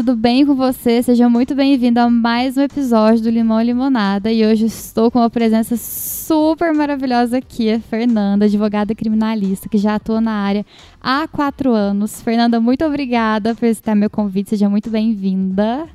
tudo bem com você? Seja muito bem-vindo a mais um episódio do Limão e Limonada. E hoje estou com uma presença super maravilhosa aqui, a Fernanda, advogada criminalista, que já atua na área há quatro anos. Fernanda, muito obrigada por aceitar meu convite, seja muito bem-vinda.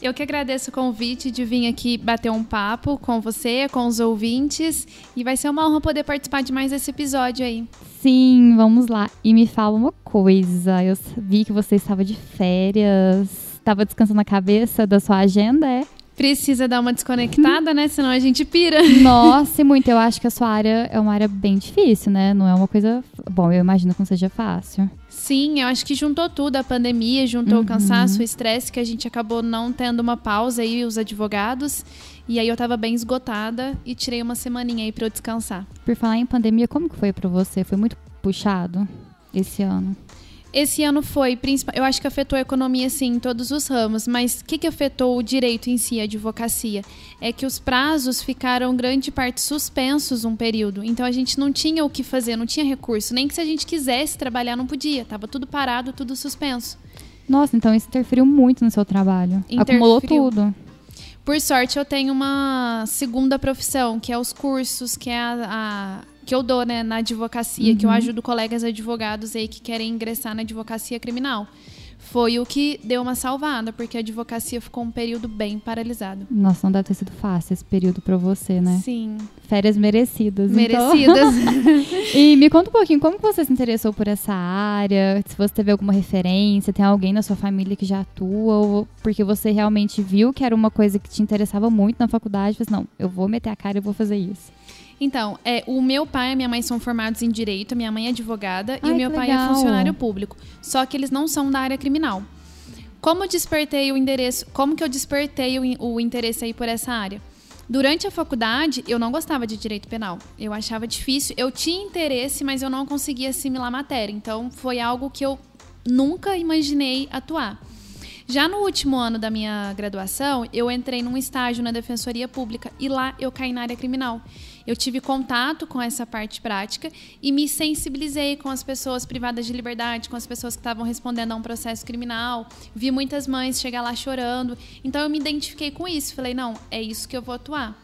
Eu que agradeço o convite de vir aqui bater um papo com você, com os ouvintes. E vai ser uma honra poder participar de mais esse episódio aí. Sim, vamos lá. E me fala uma coisa. Eu vi que você estava de férias. Estava descansando a cabeça da sua agenda, é? Precisa dar uma desconectada, né? Senão a gente pira. Nossa, e muito. Eu acho que a sua área é uma área bem difícil, né? Não é uma coisa. Bom, eu imagino que não seja fácil. Sim, eu acho que juntou tudo, a pandemia, juntou Uhum. o cansaço, o estresse, que a gente acabou não tendo uma pausa aí, os advogados. E aí eu tava bem esgotada e tirei uma semaninha aí pra eu descansar. Por falar em pandemia, como que foi pra você? Foi muito puxado esse ano? Esse ano foi, eu acho que afetou a economia sim em todos os ramos, mas o que, que afetou o direito em si, a advocacia? É que os prazos ficaram grande parte suspensos um período. Então a gente não tinha o que fazer, não tinha recurso, nem que se a gente quisesse trabalhar não podia, tava tudo parado, tudo suspenso. Nossa, então isso interferiu muito no seu trabalho. Acumulou Interferiu. tudo. Por sorte, eu tenho uma segunda profissão, que é os cursos, que é a, a- que eu dou né, na advocacia, que eu ajudo colegas advogados aí que querem ingressar na advocacia criminal. Foi o que deu uma salvada, porque a advocacia ficou um período bem paralisado. Nossa, não deve ter sido fácil esse período pra você, né? Sim, Férias merecidas. então. merecidas. E me conta um pouquinho, como você se interessou por essa área? Se você teve alguma referência, tem alguém na sua família que já atua, ou porque você realmente viu que era uma coisa que te interessava muito na faculdade, você não, eu vou meter a cara e vou fazer isso. Então, é, o meu pai e a minha mãe são formados em direito, minha mãe é advogada Ai, e o meu pai é legal. funcionário público. Só que eles não são da área criminal. Como despertei o endereço, como que eu despertei o, o interesse aí por essa área? Durante a faculdade, eu não gostava de direito penal. Eu achava difícil, eu tinha interesse, mas eu não conseguia assimilar a matéria. Então, foi algo que eu nunca imaginei atuar. Já no último ano da minha graduação, eu entrei num estágio na Defensoria Pública e lá eu caí na área criminal. Eu tive contato com essa parte prática e me sensibilizei com as pessoas privadas de liberdade, com as pessoas que estavam respondendo a um processo criminal. Vi muitas mães chegar lá chorando. Então eu me identifiquei com isso. Falei, não, é isso que eu vou atuar.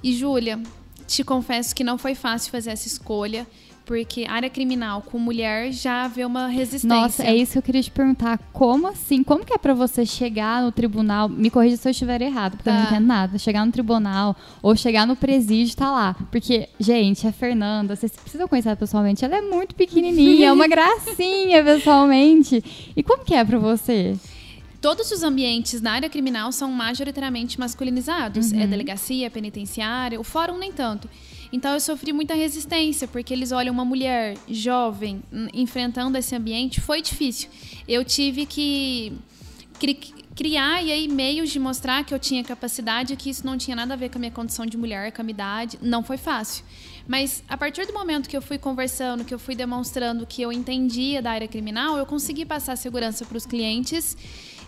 E Júlia, te confesso que não foi fácil fazer essa escolha, porque área criminal com mulher já vê uma resistência. Nossa, é isso que eu queria te perguntar. Como assim? Como que é pra você chegar no tribunal? Me corrija se eu estiver errado, porque eu não Tá. entendo nada. Chegar no tribunal ou chegar no presídio tá lá. Porque, gente, a Fernanda, vocês precisam conhecer ela pessoalmente. Ela é muito pequenininha, é uma gracinha pessoalmente. E como que é pra você? Todos os ambientes na área criminal são majoritariamente masculinizados. É delegacia, penitenciária, o fórum nem tanto. Então eu sofri muita resistência, porque eles olham uma mulher jovem enfrentando esse ambiente, foi difícil. Eu tive que cri- criar e aí meios de mostrar que eu tinha capacidade, que isso não tinha nada a ver com a minha condição de mulher, com a minha idade. Não foi fácil. Mas a partir do momento que eu fui conversando, que eu fui demonstrando que eu entendia da área criminal, eu consegui passar segurança para os clientes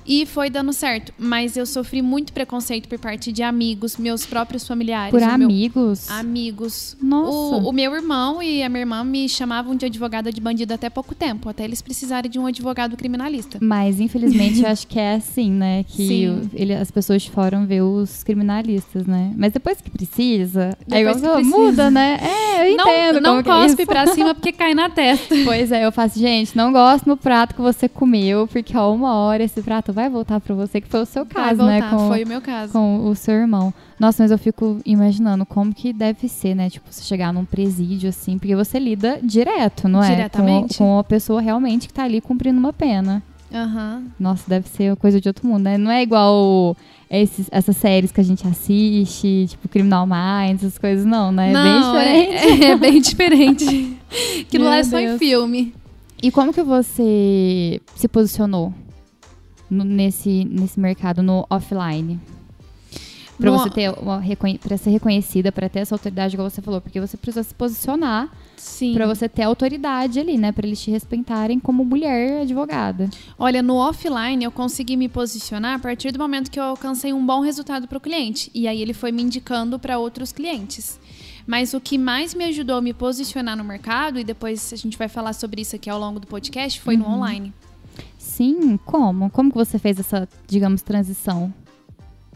e foi dando certo. Mas eu sofri muito preconceito por parte de amigos, meus próprios familiares. Por o meu- amigos? Amigos. Nossa. O, o meu irmão e a minha irmã me chamavam de advogada de bandido até pouco tempo, até eles precisarem de um advogado criminalista. Mas, infelizmente, eu acho que é assim, né? Que Sim. ele- as pessoas de fora ver os criminalistas, né? Mas depois que precisa, é Depois você falou, precisa. muda, né? É, eu entendo. não como não que é cospe isso. pra cima porque cai na testa. Pois é, eu faço, gente, não gosto no prato que você comeu, porque ó, uma hora esse prato vai voltar pra você, que foi o seu Vai caso, voltar, né? Com, foi o meu caso. com o seu irmão. Nossa, mas eu fico imaginando como que deve ser, né? Tipo, você chegar num presídio, assim, porque você lida direto, não é? Diretamente. Com, com a pessoa realmente que tá ali cumprindo uma pena. Aham. Nossa, deve ser coisa de outro mundo, né? Não é igual esses- essas séries que a gente assiste, tipo Criminal Minds, essas coisas, não, né? É bem Não, diferente. É, é bem diferente. Aquilo lá é só em Deus. filme. E como que você se posicionou no- nesse, nesse mercado, no offline? Pra No- você ter uma pra ser reconhecida, pra ter essa autoridade, igual você falou, porque você precisa se posicionar pra você ter autoridade ali, né? Pra eles te respeitarem como mulher advogada. Olha, no offline eu consegui me posicionar a partir do momento que eu alcancei um bom resultado para o cliente. E aí ele foi me indicando para outros clientes. Mas o que mais me ajudou a me posicionar no mercado, e depois a gente vai falar sobre isso aqui ao longo do podcast, foi no online. Assim? Como? Como que você fez essa, digamos, transição?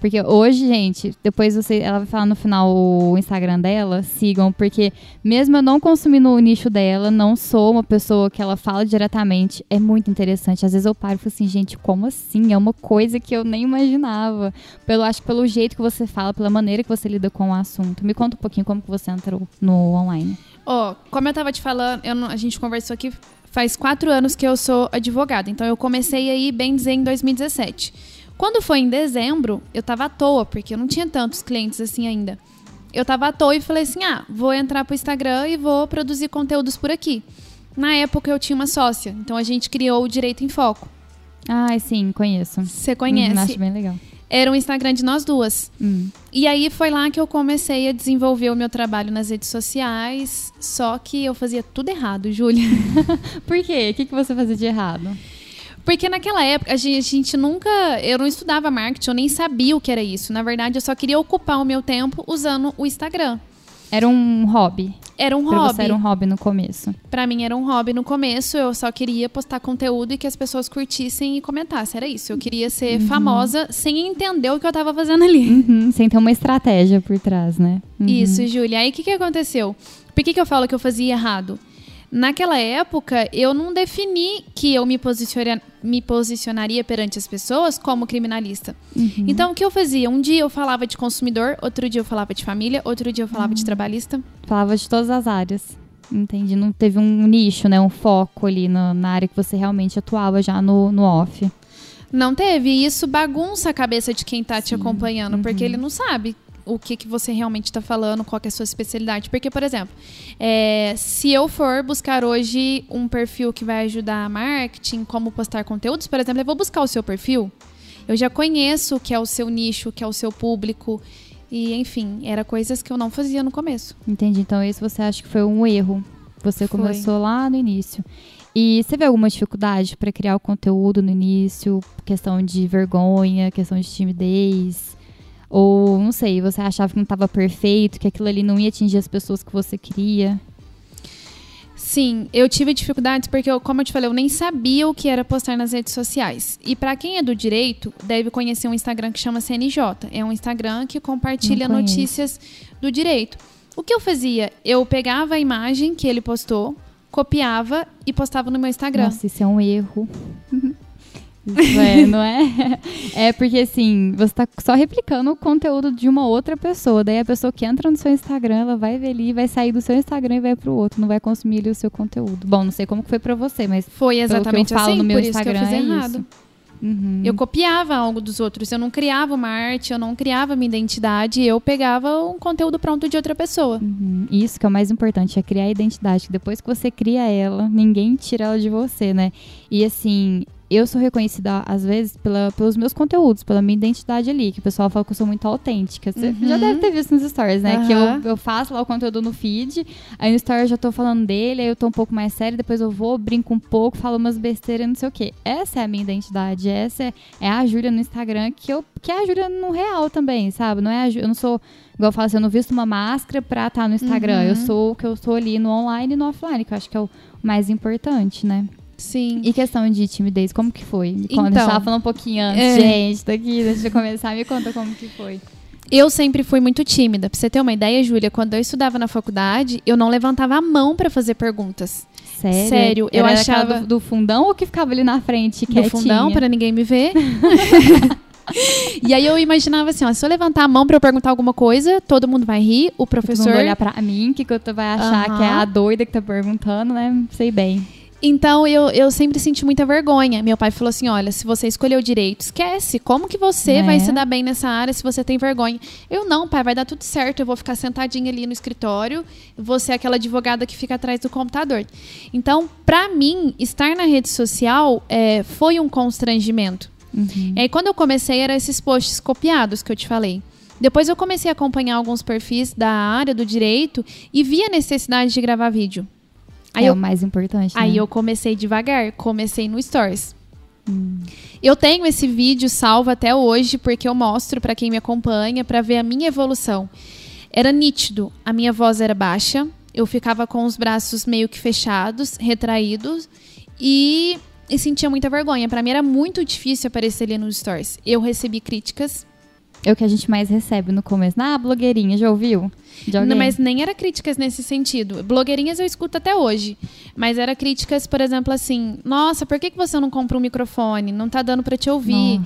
Porque hoje, gente, depois você, ela vai falar no final o Instagram dela, sigam, porque mesmo eu não consumindo o nicho dela, não sou uma pessoa que ela fala diretamente, é muito interessante. Às vezes eu paro e falo assim, gente, como assim? É uma coisa que eu nem imaginava. Pelo, acho que pelo jeito que você fala, pela maneira que você lida com o assunto. Me conta um pouquinho como que você entrou no online. Ó, oh, como eu tava te falando, eu, a gente conversou aqui faz quatro anos que eu sou advogada, então eu comecei aí, bem dizer, em 2017. Quando foi em dezembro, eu tava à toa, porque eu não tinha tantos clientes assim ainda. Eu tava à toa e falei assim: ah, vou entrar pro Instagram e vou produzir conteúdos por aqui. Na época eu tinha uma sócia, então a gente criou o Direito em Foco. Ah, sim, conheço. Você conhece? Hum, acho bem legal. Era um Instagram de nós duas. Hum. E aí foi lá que eu comecei a desenvolver o meu trabalho nas redes sociais. Só que eu fazia tudo errado, Júlia. Por quê? O que, que você fazia de errado? Porque naquela época a gente, a gente, nunca. Eu não estudava marketing, eu nem sabia o que era isso. Na verdade, eu só queria ocupar o meu tempo usando o Instagram. Era um hobby. Era um pra hobby. Você era um hobby no começo. Para mim era um hobby no começo. Eu só queria postar conteúdo e que as pessoas curtissem e comentassem. Era isso. Eu queria ser uhum. famosa sem entender o que eu tava fazendo ali. Uhum, sem ter uma estratégia por trás, né? Uhum. Isso, Júlia. Aí o que, que aconteceu? Por que, que eu falo que eu fazia errado? Naquela época, eu não defini que eu me, posiciona, me posicionaria perante as pessoas como criminalista. Uhum. Então, o que eu fazia? Um dia eu falava de consumidor, outro dia eu falava de família, outro dia eu falava uhum. de trabalhista. Falava de todas as áreas. Entendi. Não teve um nicho, né? Um foco ali no, na área que você realmente atuava já no, no off. Não teve. E isso bagunça a cabeça de quem está te acompanhando, uhum. porque ele não sabe o que, que você realmente está falando, qual é a sua especialidade. Porque, por exemplo, é, se eu for buscar hoje um perfil que vai ajudar marketing, como postar conteúdos, por exemplo, eu vou buscar o seu perfil. Eu já conheço o que é o seu nicho, o que é o seu público. E, enfim, era coisas que eu não fazia no começo. Entendi. Então, esse você acha que foi um erro? Você foi. começou lá no início. E você vê alguma dificuldade para criar o conteúdo no início? Questão de vergonha, questão de timidez? Ou, não sei, você achava que não estava perfeito, que aquilo ali não ia atingir as pessoas que você queria? Sim, eu tive dificuldades porque, eu, como eu te falei, eu nem sabia o que era postar nas redes sociais. E para quem é do direito, deve conhecer um Instagram que chama CNJ. É um Instagram que compartilha notícias do direito. O que eu fazia? Eu pegava a imagem que ele postou, copiava e postava no meu Instagram. Nossa, isso é um erro. é, não é? É porque assim, você tá só replicando o conteúdo de uma outra pessoa. Daí a pessoa que entra no seu Instagram, ela vai ver ali, vai sair do seu Instagram e vai pro outro, não vai consumir ali o seu conteúdo. Bom, não sei como que foi para você, mas foi exatamente eu falo assim, no meu por Instagram isso que eu fiz é errado. Isso. Uhum. Eu copiava algo dos outros, eu não criava uma arte, eu não criava minha identidade, eu pegava um conteúdo pronto de outra pessoa. Uhum. Isso que é o mais importante, é criar a identidade. Depois que você cria ela, ninguém tira ela de você, né? E assim, eu sou reconhecida, às vezes, pela, pelos meus conteúdos, pela minha identidade ali, que o pessoal fala que eu sou muito autêntica. Você uhum. já deve ter visto nos stories, né? Uhum. Que eu, eu faço lá o conteúdo no feed, aí no story eu já tô falando dele, aí eu tô um pouco mais séria, depois eu vou, brinco um pouco, falo umas besteiras, não sei o quê. Essa é a minha identidade, essa é, é a Júlia no Instagram, que, eu, que é a Júlia no real também, sabe? Não é a, eu não sou, igual eu falo assim, eu não visto uma máscara pra estar tá no Instagram. Uhum. Eu sou o que eu sou ali no online e no offline, que eu acho que é o mais importante, né? Sim. E questão de timidez, como que foi? Me conta, então, falando um pouquinho antes, é... gente, daqui, deixa eu começar, me conta como que foi. Eu sempre fui muito tímida. Pra você ter uma ideia, Júlia, quando eu estudava na faculdade, eu não levantava a mão para fazer perguntas. Sério? Sério, eu Era achava do, do, fundão ou que ficava ali na frente, quietinha? Do fundão, para ninguém me ver. e aí eu imaginava assim, ó, se eu levantar a mão para eu perguntar alguma coisa, todo mundo vai rir, o professor vai olhar para mim, que que eu vai achar uhum. que é a doida que tá perguntando, né? Sei bem. Então eu, eu sempre senti muita vergonha. Meu pai falou assim: olha, se você escolheu direito, esquece. Como que você é. vai se dar bem nessa área se você tem vergonha? Eu não, pai, vai dar tudo certo. Eu vou ficar sentadinha ali no escritório, vou ser aquela advogada que fica atrás do computador. Então, para mim, estar na rede social é, foi um constrangimento. Uhum. E aí, quando eu comecei, eram esses posts copiados que eu te falei. Depois eu comecei a acompanhar alguns perfis da área do direito e vi a necessidade de gravar vídeo. Aí é eu, o mais importante. Aí né? eu comecei devagar, comecei no Stories. Hum. Eu tenho esse vídeo salvo até hoje porque eu mostro para quem me acompanha para ver a minha evolução. Era nítido, a minha voz era baixa, eu ficava com os braços meio que fechados, retraídos e e sentia muita vergonha. Para mim era muito difícil aparecer ali nos stories. Eu recebi críticas. É o que a gente mais recebe no começo. Ah, blogueirinha, já ouviu? Não, mas nem era críticas nesse sentido. Blogueirinhas eu escuto até hoje. Mas era críticas, por exemplo, assim: Nossa, por que que você não compra um microfone? Não tá dando para te ouvir.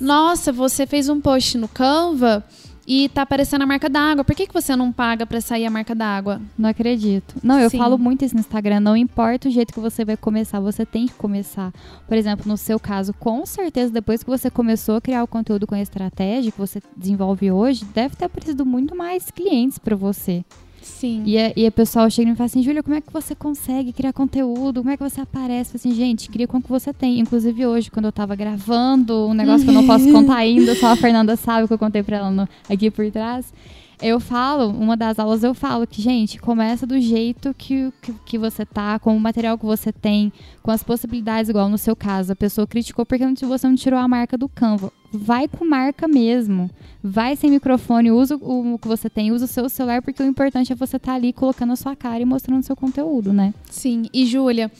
Nossa. você fez um post no Canva e tá aparecendo a marca d'água. Por que, que você não paga para sair a marca d'água? Não acredito. Não, eu Sim. falo muito isso no Instagram. Não importa o jeito que você vai começar, você tem que começar. Por exemplo, no seu caso, com certeza, depois que você começou a criar o conteúdo com a estratégia que você desenvolve hoje, deve ter aparecido muito mais clientes para você. Sim. E a, e a pessoal chega e me fala assim, Júlia, como é que você consegue criar conteúdo? Como é que você aparece? Assim, gente, cria com o que você tem. Inclusive hoje, quando eu tava gravando um negócio que eu não posso contar ainda, só a Fernanda sabe que eu contei pra ela no- aqui por trás. Eu falo, uma das aulas eu falo que, gente, começa do jeito que, que, que você tá, com o material que você tem, com as possibilidades, igual no seu caso. A pessoa criticou porque não- você não tirou a marca do Canva. Vai com marca mesmo. Vai sem microfone, usa o, o que você tem, usa o seu celular, porque o importante é você estar ali colocando a sua cara e mostrando o seu conteúdo, né? Sim, e Júlia,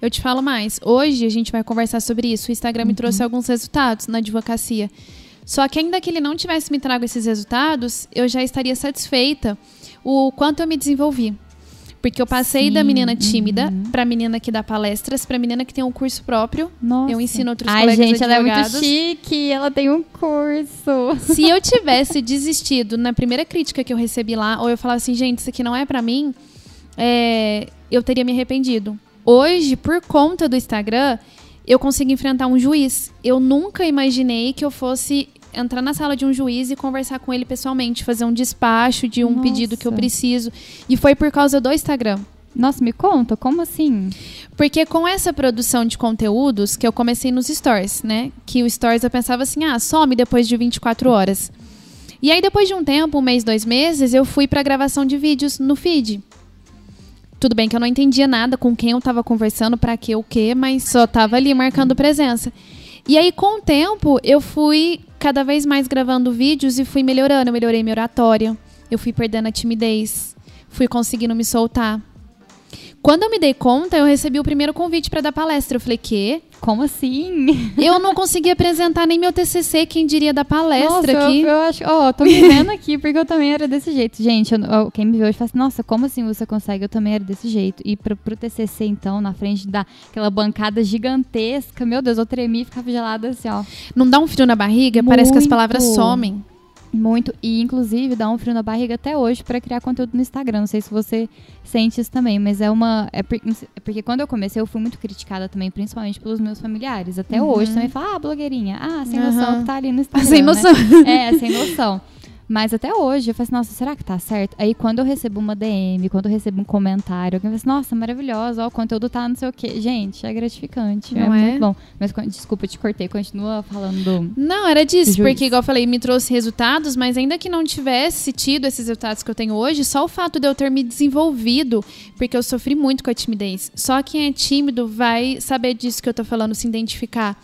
eu te falo mais. Hoje a gente vai conversar sobre isso. O Instagram me trouxe alguns resultados na advocacia. Só que ainda que ele não tivesse me trago esses resultados, eu já estaria satisfeita o quanto eu me desenvolvi. Porque eu passei Sim, da menina tímida uhum. pra menina que dá palestras, pra menina que tem um curso próprio. Nossa. Eu ensino outros Ai, colegas gente, ela é muito advogados. chique, ela tem um curso. Se eu tivesse desistido na primeira crítica que eu recebi lá, ou eu falasse assim, gente, isso aqui não é pra mim, é, eu teria me arrependido. Hoje, por conta do Instagram, eu consigo enfrentar um juiz. Eu nunca imaginei que eu fosse entrar na sala de um juiz e conversar com ele pessoalmente, fazer um despacho de um Nossa. pedido que eu preciso. E foi por causa do Instagram. Nossa, me conta, como assim? Porque com essa produção de conteúdos, que eu comecei nos stories, né? Que o stories eu pensava assim, ah, some depois de 24 horas. E aí, depois de um tempo, um mês, dois meses, eu fui pra gravação de vídeos no feed. Tudo bem que eu não entendia nada com quem eu tava conversando, pra que o quê, mas só tava ali marcando presença. E aí, com o tempo, eu fui cada vez mais gravando vídeos e fui melhorando. Eu melhorei minha oratória, eu fui perdendo a timidez, fui conseguindo me soltar. Quando eu me dei conta, eu recebi o primeiro convite para dar palestra. Eu falei, quê? Como assim? Eu não consegui apresentar nem meu TCC, quem diria da palestra nossa, aqui. Eu, eu acho, ó, tô me vendo aqui porque eu também era desse jeito. Gente, eu- eu- quem me vê hoje fala assim, nossa, como assim você consegue? Eu também era desse jeito. E pro, pro TCC, então, na frente daquela bancada gigantesca, meu Deus, eu tremi e ficava gelada assim, ó. Não dá um frio na barriga? Parece que as Muito. palavras somem. Muito. E, inclusive, dá um frio na barriga até hoje pra criar conteúdo no Instagram. Não sei se você sente isso também, mas é uma. É, por- é porque quando eu comecei, eu fui muito criticada também, principalmente pelos meus familiares. Até hoje também fala, ah, blogueirinha. Ah, sem noção Uhum. que tá ali no Instagram. Sem né? noção. É, sem noção. Mas até hoje, eu falei assim, nossa, será que tá certo? Aí quando eu recebo uma DM, quando eu recebo um comentário, alguém fala assim, nossa, maravilhosa, ó, o conteúdo tá não sei o quê. Gente, é gratificante, é, Não é? muito bom. Mas, desculpa, eu te cortei, continua falando. Não, era disso, Juiz. porque, igual eu falei, me trouxe resultados, mas ainda que não tivesse tido esses resultados que eu tenho hoje, só o fato de eu ter me desenvolvido, porque eu sofri muito com a timidez. Só quem é tímido vai saber disso que eu tô falando, se identificar.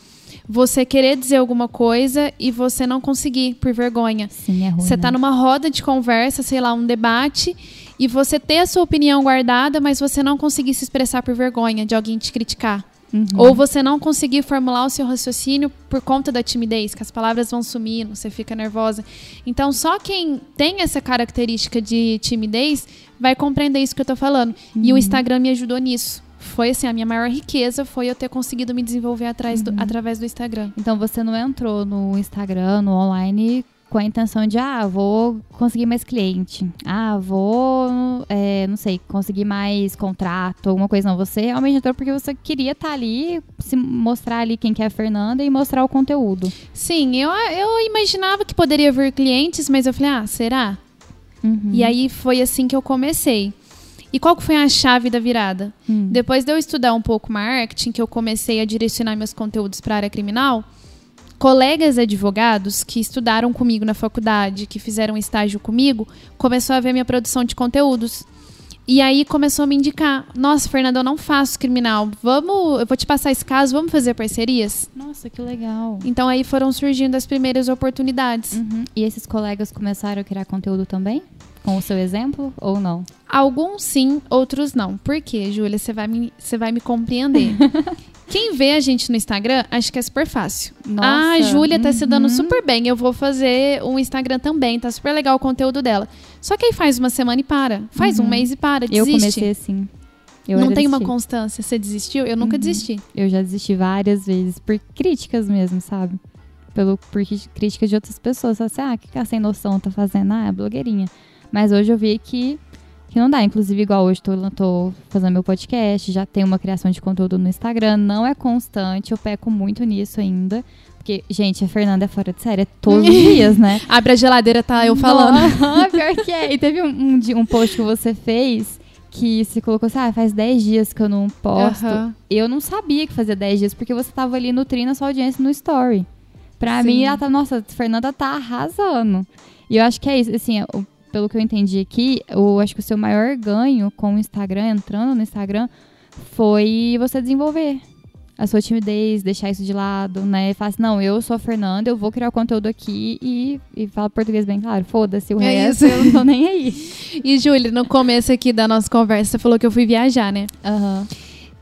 Você querer dizer alguma coisa e você não conseguir por vergonha. Sim, é ruim. Você tá né? numa roda de conversa, sei lá, um debate, e você ter a sua opinião guardada, mas você não conseguir se expressar por vergonha de alguém te criticar. Uhum. Ou você não conseguir formular o seu raciocínio por conta da timidez, que as palavras vão sumindo, você fica nervosa. Então, só quem tem essa característica de timidez vai compreender isso que eu tô falando. E Uhum. o Instagram me ajudou nisso. Foi assim, a minha maior riqueza foi eu ter conseguido me desenvolver atrás do- Uhum. através do Instagram. Então você não entrou no Instagram, no online, com a intenção de, ah, vou conseguir mais cliente. Ah, vou, é, não sei, conseguir mais contrato, alguma coisa. Não, você realmente entrou porque você queria estar ali, se mostrar ali quem que é a Fernanda e mostrar o conteúdo. Sim, eu, eu imaginava que poderia vir clientes, mas eu falei, ah, será? Uhum. E aí foi assim que eu comecei. E qual foi a chave da virada? Hum. Depois de eu estudar um pouco marketing, que eu comecei a direcionar meus conteúdos para a área criminal, colegas advogados que estudaram comigo na faculdade, que fizeram estágio comigo, começou a ver minha produção de conteúdos. E aí começou a me indicar: "Nossa, Fernanda, eu não faço criminal. Vamos, eu vou te passar esse caso, vamos fazer parcerias?" Nossa, que legal. Então aí foram surgindo as primeiras oportunidades. Uhum. E esses colegas começaram a criar conteúdo também? Com o seu exemplo ou não? Alguns sim, outros não. Por quê, Júlia? Você vai me, você vai me compreender. Quem vê a gente no Instagram, acho que é super fácil. Nossa, ah, a Júlia tá se dando uhum. super bem, eu vou fazer um Instagram também, tá super legal o conteúdo dela. Só que aí faz uma semana e para. Faz um Uhum. mês e para, Eu desiste. comecei assim. Eu Não tem uma constância. Você desistiu? Eu nunca Uhum. desisti. Eu já desisti várias vezes por críticas mesmo, sabe? Pelo, por críticas de outras pessoas. Assim, ah, o que que a sem noção tá fazendo? Ah, é blogueirinha. Mas hoje eu vi que, que não dá. Inclusive, igual hoje tô, tô fazendo meu podcast, já tenho uma criação de conteúdo no Instagram. Não é constante, eu peco muito nisso ainda. Porque, gente, a Fernanda é fora de série, é todos os dias, né? Abre a geladeira, tá eu falando. Não, pior que é. E teve um, um, um post que você fez que você colocou assim, ah, faz 10 dias que eu não posto. Aham. Eu não sabia que fazia 10 dias, porque você tava ali nutrindo a sua audiência no story. Pra Sim. mim, ela tá, nossa, a Fernanda tá arrasando. E eu acho que é isso, assim, o- pelo que eu entendi aqui, eu acho que o seu maior ganho com o Instagram, entrando no Instagram, foi você desenvolver a sua timidez, deixar isso de lado, né? E falar assim, não, eu sou a Fernanda, eu vou criar o conteúdo aqui e, e falo português bem claro, foda-se, o É resto isso. eu não tô nem aí. E, Júlia, no começo aqui da nossa conversa, você falou que eu fui viajar, né? Aham.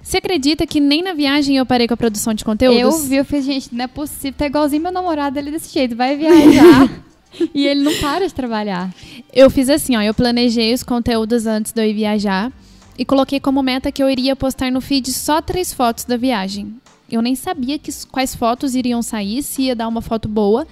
Você acredita que nem na viagem eu parei com a produção de conteúdos? Eu vi, eu falei, gente, não é possível, tá igualzinho meu namorado, ele desse jeito, vai viajar e ele não para de trabalhar. Eu fiz assim, ó, eu planejei os conteúdos antes de eu ir viajar e coloquei como meta que eu iria postar no feed só três fotos da viagem. Eu nem sabia que, quais fotos iriam sair, se ia dar uma foto boa,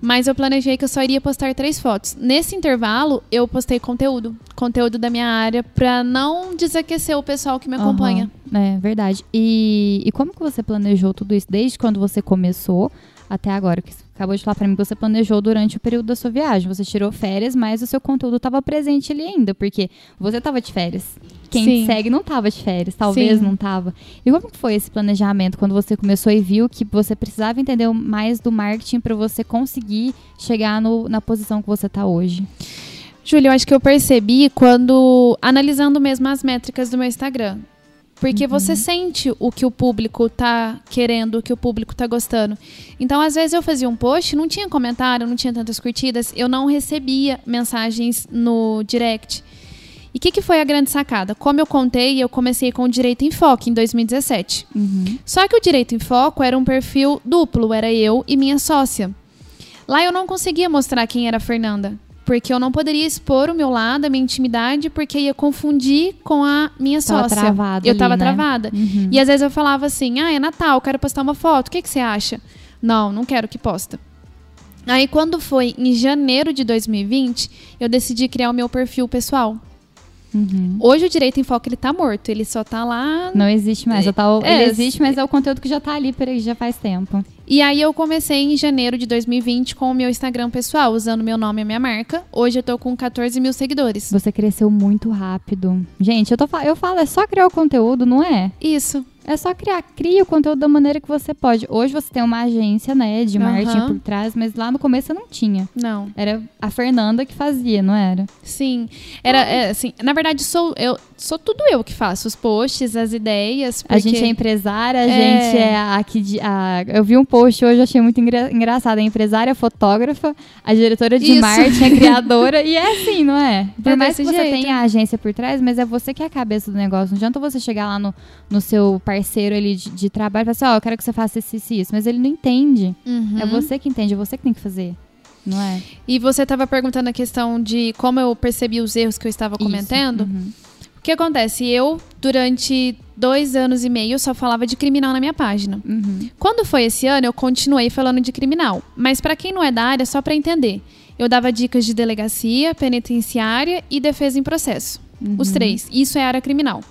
mas eu planejei que eu só iria postar três fotos. Nesse intervalo, eu postei conteúdo, conteúdo da minha área, pra não desaquecer o pessoal que me acompanha. Aham, É, verdade. E, e como que você planejou tudo isso desde quando você começou até agora? Que você acabou de falar pra mim que você planejou durante o período da sua viagem. Você tirou férias, mas o seu conteúdo estava presente ali ainda, porque você estava de férias. Quem Sim. te segue não estava de férias, talvez Sim. não estava. E como foi esse planejamento quando você começou e viu que você precisava entender mais do marketing para você conseguir chegar no- na posição que você está hoje? Júlia, eu acho que eu percebi quando analisando mesmo as métricas do meu Instagram. Porque você sente o que o público tá querendo, o que o público tá gostando. Então, às vezes eu fazia um post, não tinha comentário, não tinha tantas curtidas, eu não recebia mensagens no direct. E o que, que foi a grande sacada? Como eu contei, eu comecei com o Direito em Foco em 2017. Uhum. Só que o Direito em Foco era um perfil duplo, era eu e minha sócia. Lá eu não conseguia mostrar quem era a Fernanda, porque eu não poderia expor o meu lado, a minha intimidade, porque ia confundir com a minha Tava sócia. travado eu ali, tava né? travada. Uhum. E às vezes eu falava assim: "Ah, é Natal, quero postar uma foto. O que que você acha?" Não, não quero que posta. Aí quando foi em janeiro de 2020, eu decidi criar o meu perfil pessoal. Uhum. Hoje o Direito em Foco ele tá morto, ele só tá lá Não existe mais. já tá- É, ele existe, mas é o conteúdo que já tá ali por aí já faz tempo. E aí eu comecei em janeiro de 2020 com o meu Instagram pessoal, usando meu nome e minha marca. Hoje eu tô com 14 mil seguidores. Você cresceu muito rápido. Gente, eu, tô, eu falo, é só criar o conteúdo, não é? Isso. É só criar. Cria o conteúdo da maneira que você pode. Hoje você tem uma agência, né, de marketing por trás, mas lá no começo não tinha. Não. Era a Fernanda que fazia, não era? Sim. Era é, assim, na verdade sou eu, sou tudo eu que faço os posts, as ideias, porque A gente é empresária, a É. gente é a que. de- a- eu vi um post hoje, achei muito engra- engraçado. A empresária, a fotógrafa, a diretora de Isso. marketing, a criadora. e é assim, não é? Por É mais que você jeito. tenha a agência por trás, mas é você que é a cabeça do negócio. Não adianta você chegar lá no, no seu parceiro ali de, de trabalho e falar assim: ó, eu quero que você faça isso, isso, isso. Mas ele não entende. Uhum. É você que entende, é você que tem que fazer. Não é? E você estava perguntando a questão de como eu percebi os erros que eu estava cometendo. Uhum. O que acontece? Eu, durante dois anos e meio, só falava de criminal na minha página. Uhum. Quando foi esse ano, eu continuei falando de criminal. Mas para quem não é da área, só para entender. Eu dava dicas de delegacia, penitenciária e defesa em processo. Os três. Isso é área criminal.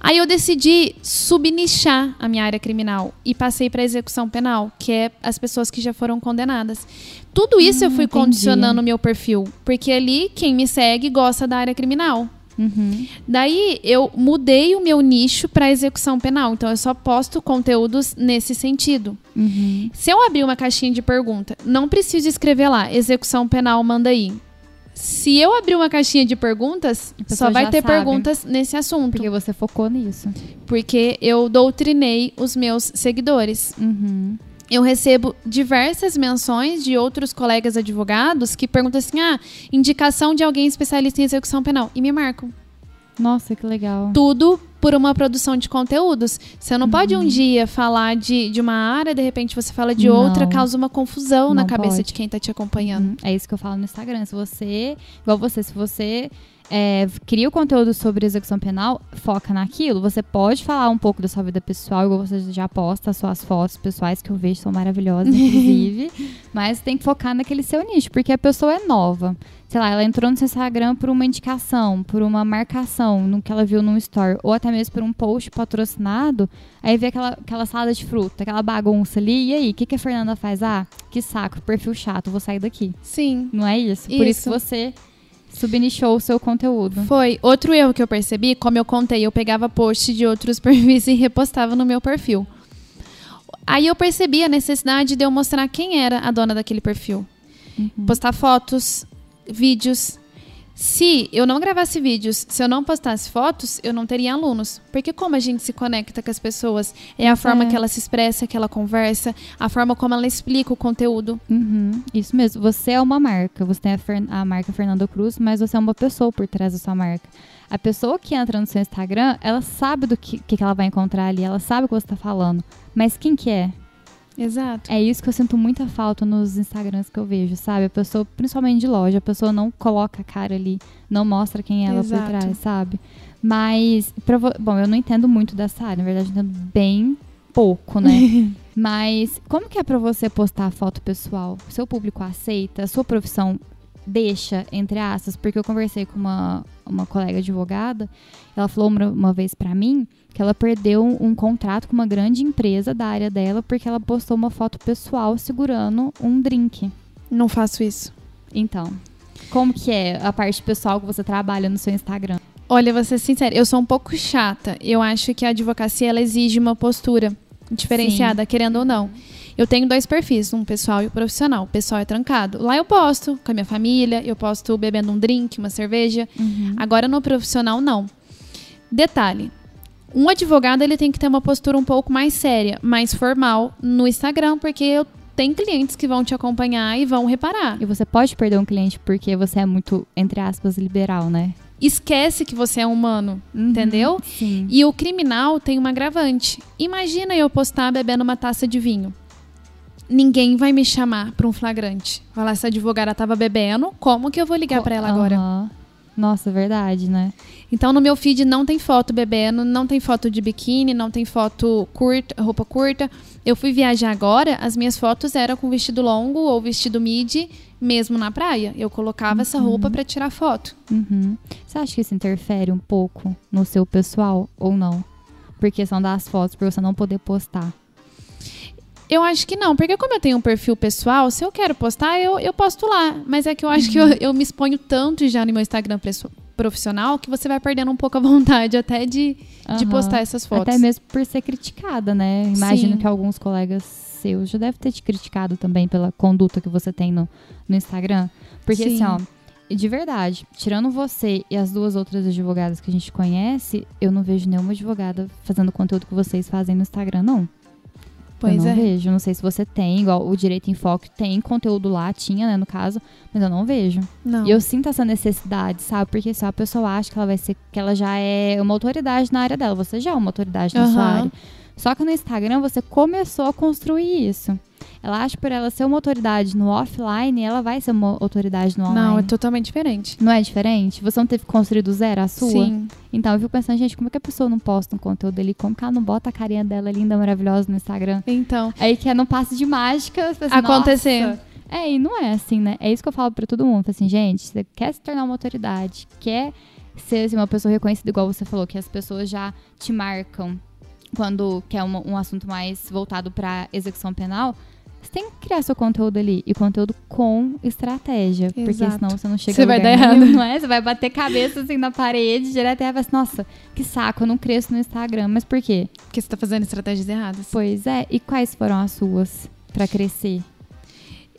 Aí eu decidi subnichar a minha área criminal e passei para execução penal, que é as pessoas que já foram condenadas. Tudo isso eu fui entendi. condicionando o meu perfil, porque ali quem me segue gosta da área criminal. Uhum. Daí eu mudei o meu nicho para execução penal, então eu só posto conteúdos nesse sentido. Uhum. Se eu abrir uma caixinha de pergunta, não preciso escrever lá execução penal manda aí. Se eu abrir uma caixinha de perguntas, só vai ter sabe. perguntas nesse assunto, Porque você focou nisso. porque eu doutrinei os meus seguidores. Uhum. Eu recebo diversas menções de outros colegas advogados que perguntam assim: "Ah, indicação de alguém especialista em execução penal" e me marcam. Nossa, que legal. tudo por uma produção de conteúdos. Você não pode um dia falar de, de uma área, de repente você fala de Uhum. Não. outra, causa uma confusão na Não cabeça pode. de quem tá te acompanhando. Uhum. É isso que eu falo no Instagram. Se você, igual você, se você é, cria o conteúdo sobre execução penal, foca naquilo. Você pode falar um pouco da sua vida pessoal, igual você já posta as suas fotos pessoais, que eu vejo são maravilhosas, inclusive. mas tem que focar naquele seu nicho, porque a pessoa é nova. Sei lá, ela entrou no seu Instagram por uma indicação, por uma marcação, no que ela viu num story, ou até mesmo por um post patrocinado, aí vê aquela, aquela salada de fruta, aquela bagunça ali, e aí, o que, que a Fernanda faz? Ah, que saco, perfil chato, vou sair daqui. Sim. Não é isso? Por isso Isso. que você subnichou o seu conteúdo. Foi. Outro erro que eu percebi, como eu contei, eu pegava post de outros perfis e repostava no meu perfil. Aí eu percebi a necessidade de eu mostrar quem era a dona daquele perfil. Uhum. Postar fotos, vídeos. Se eu não gravasse vídeos, se eu não postasse fotos, eu não teria alunos. Porque como a gente se conecta com as pessoas? É a forma é. que ela se expressa, que ela conversa, a forma como ela explica o conteúdo. Uhum, Isso mesmo. Você é uma marca. Você tem a, Fer- a marca Fernando Cruz, mas você é uma pessoa por trás da sua marca. A pessoa que entra no seu Instagram, ela sabe do que, que que ela vai encontrar ali, ela sabe o que você está falando. Mas quem que é? Exato. É isso que eu sinto muita falta nos Instagrams que eu vejo, sabe? A pessoa, principalmente de loja, a pessoa não coloca a cara ali, não mostra quem é ela Exato. por trás, sabe? Mas, bom, eu não entendo muito dessa área, na verdade, eu entendo bem pouco, né? Mas como que é pra você postar foto pessoal? Seu público aceita? Sua profissão deixa, entre aspas? Porque eu conversei com uma, uma colega advogada, ela falou uma, uma vez pra mim que ela perdeu um, um contrato com uma grande empresa da área dela porque ela postou uma foto pessoal segurando um drink. Não faço isso. Então, como que é a parte pessoal que você trabalha no seu Instagram? Olha, vou ser sincera, eu sou um pouco chata. Eu acho que a advocacia ela exige uma postura diferenciada, querendo ou não. Eu tenho dois perfis, um pessoal e o profissional. O pessoal é trancado. Lá eu posto com a minha família, eu posto bebendo um drink, uma cerveja. Agora no profissional não. Detalhe, um advogado ele tem que ter uma postura um pouco mais séria, mais formal no Instagram, porque eu tenho clientes que vão te acompanhar e vão reparar. E você pode perder um cliente porque você é muito, entre aspas, liberal, né? Esquece que você é humano, entendeu? Sim. E o criminal tem um agravante. Imagina eu postar bebendo uma taça de vinho. Ninguém vai me chamar para um flagrante. Falar essa advogada tava bebendo, como que eu vou ligar para ela agora? Aham. Nossa, verdade, né? Então no meu feed não tem foto bebendo, não tem foto de biquíni, não tem foto curta, roupa curta. Eu fui viajar agora, as minhas fotos eram com vestido longo ou vestido midi, mesmo na praia. Eu colocava essa roupa para tirar foto. Uhum. Você acha que isso interfere um pouco no seu pessoal ou não? Por questão das fotos, por você não poder postar. Eu acho que não, porque como eu tenho um perfil pessoal, se eu quero postar, eu, eu posto lá. Mas é que eu acho que eu, eu me exponho tanto já no meu Instagram profissional que você vai perdendo um pouco a vontade até de, de Aham. postar essas fotos. Até mesmo por ser criticada, né? Imagino Sim. que alguns colegas seus já devem ter te criticado também pela conduta que você tem no, no Instagram. Porque Sim. assim, ó, de verdade, tirando você e as duas outras advogadas que a gente conhece, eu não vejo nenhuma advogada fazendo o conteúdo que vocês fazem no Instagram, não. Pois eu não é. vejo. Não sei se você tem, igual o Direito em Foco tem conteúdo lá, tinha, né, no caso, mas eu não vejo. Não. E eu sinto essa necessidade, sabe? Porque se a pessoa acha que ela vai ser, que ela já é uma autoridade na área dela, você já é uma autoridade na sua Aham. área. Só que no Instagram você começou a construir isso. Ela acha que por ela ser uma autoridade no offline, ela vai ser uma autoridade no online. Não, é totalmente diferente. Não é diferente? Você não teve que construir do zero a sua? Sim. Então eu fico pensando, gente, como é que a pessoa não posta um conteúdo ali? Como que ela não bota a carinha dela linda, maravilhosa no Instagram? Então, Aí que é num passe de mágica. assim, Acontecer. "Nossa". É, e não é assim, né? É isso que eu falo pra todo mundo. Assim, gente, você quer se tornar uma autoridade, quer ser assim, uma pessoa reconhecida, igual você falou, que as pessoas já te marcam quando quer uma- um assunto mais voltado pra execução penal. Você tem que criar seu conteúdo ali. E conteúdo com estratégia. Porque Exato. senão você não chega Você vai dar nenhum, errado. não é? Você vai bater cabeça assim na parede, direto e vai assim, nossa, que saco, eu não cresço no Instagram. Mas por quê? porque você tá fazendo estratégias erradas. Pois é, e quais foram as suas pra crescer?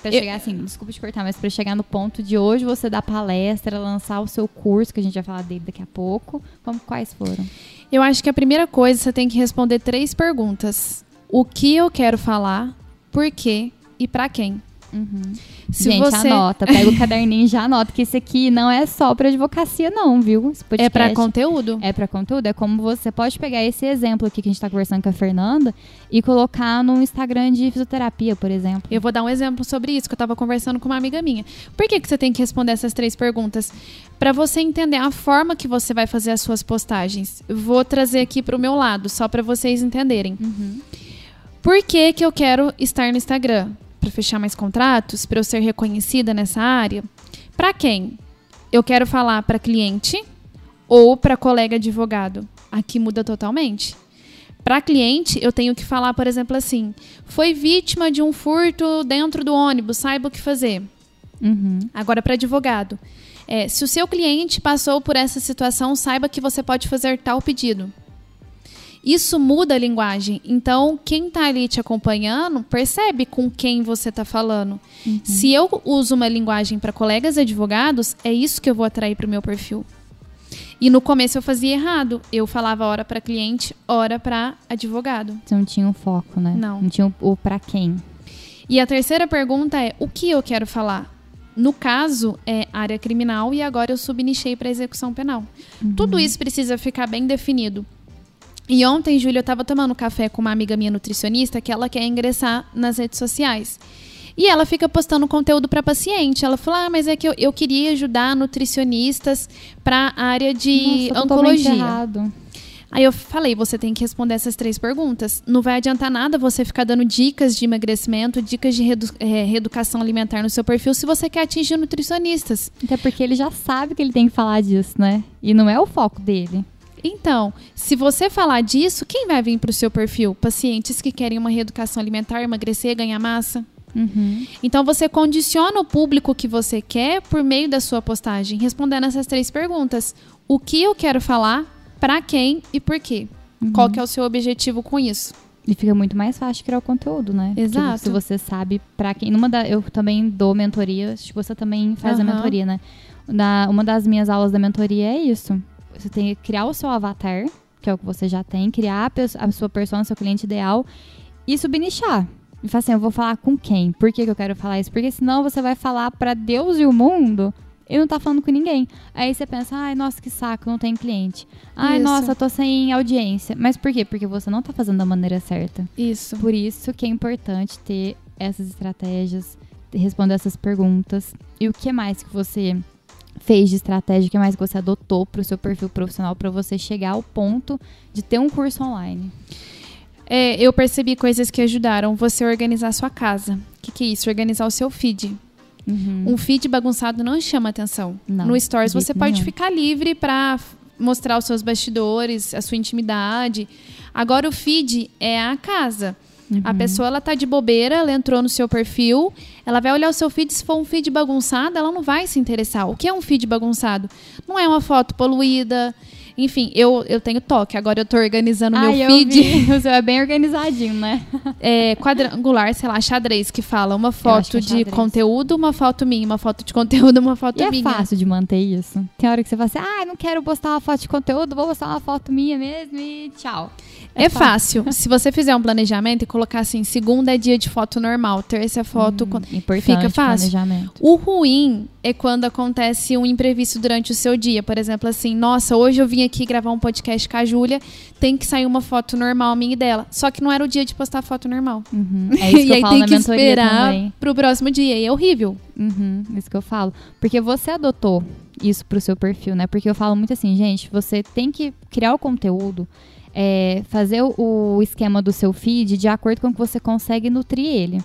Pra Eu- chegar assim, desculpa te cortar, mas pra chegar no ponto de hoje você dar palestra, lançar o seu curso, que a gente vai falar dele daqui a pouco. Como, quais foram? Eu acho que a primeira coisa você tem que responder três perguntas: o que eu quero falar, por quê e pra quem. Uhum. Se Gente, você anota, pega o caderninho e já anota que esse aqui não é só pra advocacia, não, viu? É para conteúdo. é para conteúdo, é como você pode pegar esse exemplo aqui que a gente tá conversando com a Fernanda e colocar no Instagram de fisioterapia, por exemplo. Eu vou dar um exemplo sobre isso que eu estava conversando com uma amiga minha. Por que, que você tem que responder essas três perguntas? Para você entender a forma que você vai fazer as suas postagens. Vou trazer aqui para o meu lado, só para vocês entenderem. Por que, que eu quero estar no Instagram? Para fechar mais contratos? Para eu ser reconhecida nessa área? Para quem? Eu quero falar para cliente ou para colega advogado? Aqui muda totalmente. Para cliente, eu tenho que falar, por exemplo, assim: foi vítima de um furto dentro do ônibus, saiba o que fazer. Uhum. Agora, para advogado, é, se o seu cliente passou por essa situação, saiba que você pode fazer tal pedido. Isso muda a linguagem. Então, quem está ali te acompanhando percebe com quem você está falando. Se eu uso uma linguagem para colegas advogados, é isso que eu vou atrair para o meu perfil. E no começo eu fazia errado. Eu falava hora para cliente, hora para advogado. Você não tinha um foco, né? Não. Não tinha o, o pra quem. E a terceira pergunta é: o que eu quero falar? No caso, é área criminal e agora eu subnichei para execução penal. Tudo isso precisa ficar bem definido. E ontem, Júlia, eu estava tomando café com uma amiga minha nutricionista que ela quer ingressar nas redes sociais. E ela fica postando conteúdo para paciente. Ela falou: Ah, mas é que eu, eu queria ajudar nutricionistas para a área de Nossa, oncologia. errado. Aí eu falei, você tem que responder essas três perguntas. Não vai adiantar nada você ficar dando dicas de emagrecimento, dicas de reedu eh, reeducação alimentar no seu perfil se você quer atingir nutricionistas. Até porque ele já sabe que ele tem que falar disso, né? E não é o foco dele. Então, se você falar disso, quem vai vir para o seu perfil? Pacientes que querem uma reeducação alimentar, emagrecer, ganhar massa? Uhum. Então você condiciona o público que você quer por meio da sua postagem, respondendo essas três perguntas: o que eu quero falar, para quem e por quê? Qual que é o seu objetivo com isso? E fica muito mais fácil criar o conteúdo, né? Porque Exato. Se você sabe pra quem. Numa da, eu também dou mentoria, acho que você também faz a Aham. mentoria, né? Na, uma das minhas aulas da mentoria é isso. Você tem que criar o seu avatar, que é o que você já tem, criar a, sua persona, seu cliente ideal, e subnichar. E falar assim, eu vou falar com quem? Por que, que eu quero falar isso? Porque senão você vai falar pra Deus e o mundo e não tá falando com ninguém. Aí você pensa, ai, nossa, que saco, não tem cliente. Ai, Isso. nossa, tô sem audiência. Mas por quê? Porque você não tá fazendo da maneira certa. Isso. Por isso que é importante ter essas estratégias, responder essas perguntas. E o que mais que você fez de estratégia, o que mais você adotou para o seu perfil profissional para você chegar ao ponto de ter um curso online? É, eu percebi coisas que ajudaram você a organizar a sua casa. O que, que é isso? Organizar o seu feed. Um feed bagunçado não chama atenção. Não, no Stories você pode nenhum. ficar livre para mostrar os seus bastidores, a sua intimidade. Agora o feed é a casa. Uhum. A pessoa ela tá de bobeira, ela entrou no seu perfil, ela vai olhar o seu feed, se for um feed bagunçado, ela não vai se interessar. O que é um feed bagunçado? Não é uma foto poluída. Enfim, eu, eu tenho toque, agora eu tô organizando Ai, meu eu feed. O seu é bem organizadinho, né? é, quadrangular, sei lá, xadrez, que fala uma foto é de xadrez. conteúdo, uma foto minha, uma foto de conteúdo, uma foto E é minha. fácil de manter isso. Tem hora que você fala assim, ah, não quero postar uma foto de conteúdo, vou postar uma foto minha mesmo e tchau. É fácil. Se você fizer um planejamento e colocar assim, segunda é dia de foto normal, terça é foto. com- Importante Fica fácil. planejamento. O ruim é quando acontece um imprevisto durante o seu dia. Por exemplo, assim, nossa, hoje eu vim aqui gravar um podcast com a Júlia, tem que sair uma foto normal minha e dela. Só que não era o dia de postar foto normal. Uhum. É isso que e eu aí falo tem na que esperar também. pro próximo dia. E é horrível. Uhum, isso que eu falo. Porque você adotou isso pro seu perfil, né? Porque eu falo muito assim, gente, você tem que criar o conteúdo, é, fazer o, esquema do seu feed de acordo com o que você consegue nutrir ele.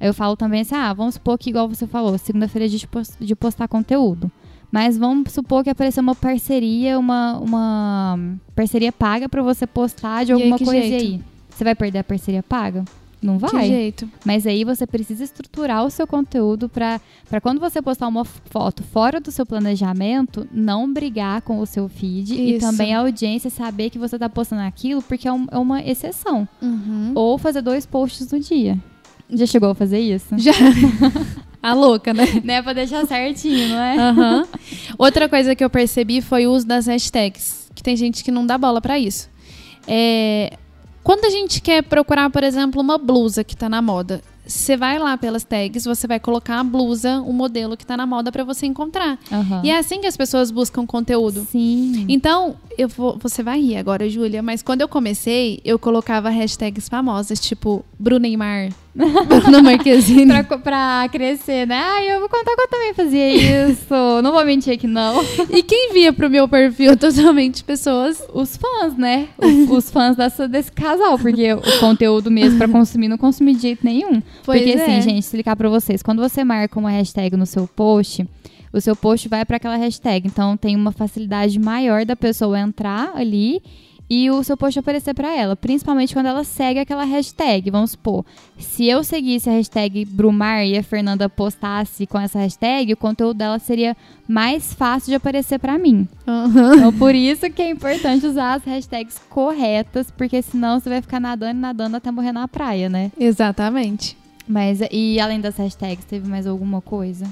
Aí eu falo também assim, ah, vamos supor que, igual você falou, segunda-feira é de, de postar conteúdo. Mas vamos supor que apareceu uma parceria, uma, uma parceria paga pra você postar de aí, alguma que coisa jeito? aí. Você vai perder a parceria paga? Não vai. jeito. Mas aí você precisa estruturar o seu conteúdo para quando você postar uma foto fora do seu planejamento, não brigar com o seu feed e Isso. também a audiência saber que você está postando aquilo porque é, um- é uma exceção. Uhum. Ou fazer dois posts no dia. Já chegou a fazer isso? Já. A louca, né? né? Pra deixar certinho, não é? Aham. Outra coisa que eu percebi foi o uso das hashtags. Que tem gente que não dá bola pra isso. É, Quando a gente quer procurar, por exemplo, uma blusa que tá na moda, você vai lá pelas tags, você vai colocar a blusa, o modelo que tá na moda para você encontrar. Aham. E é assim que as pessoas buscam conteúdo. Sim. Então, eu vou, você vai rir agora, Júlia, mas quando eu comecei, eu colocava hashtags famosas, tipo Bruneymar, Bruna Marquezine. Pra, pra crescer, né? Ai, eu vou contar que eu também fazia isso. não vou mentir que não. e quem via pro meu perfil totalmente pessoas Os fãs, né? Os, os fãs dessa, desse casal, porque o conteúdo mesmo pra consumir, não consumi de jeito nenhum. Pois porque é. assim, gente, explicar pra vocês, quando você marca uma hashtag no seu post, o seu post vai pra aquela hashtag. Então tem uma facilidade maior da pessoa entrar ali e o seu post aparecer pra ela, principalmente quando ela segue aquela hashtag. Vamos supor, se eu seguisse a hashtag Brumar e a Fernanda postasse com essa hashtag, o conteúdo dela seria mais fácil de aparecer pra mim. Então, por isso que é importante usar as hashtags corretas, porque senão você vai ficar nadando e nadando até morrer na praia, né? Exatamente. Mas, e além das hashtags, teve mais alguma coisa?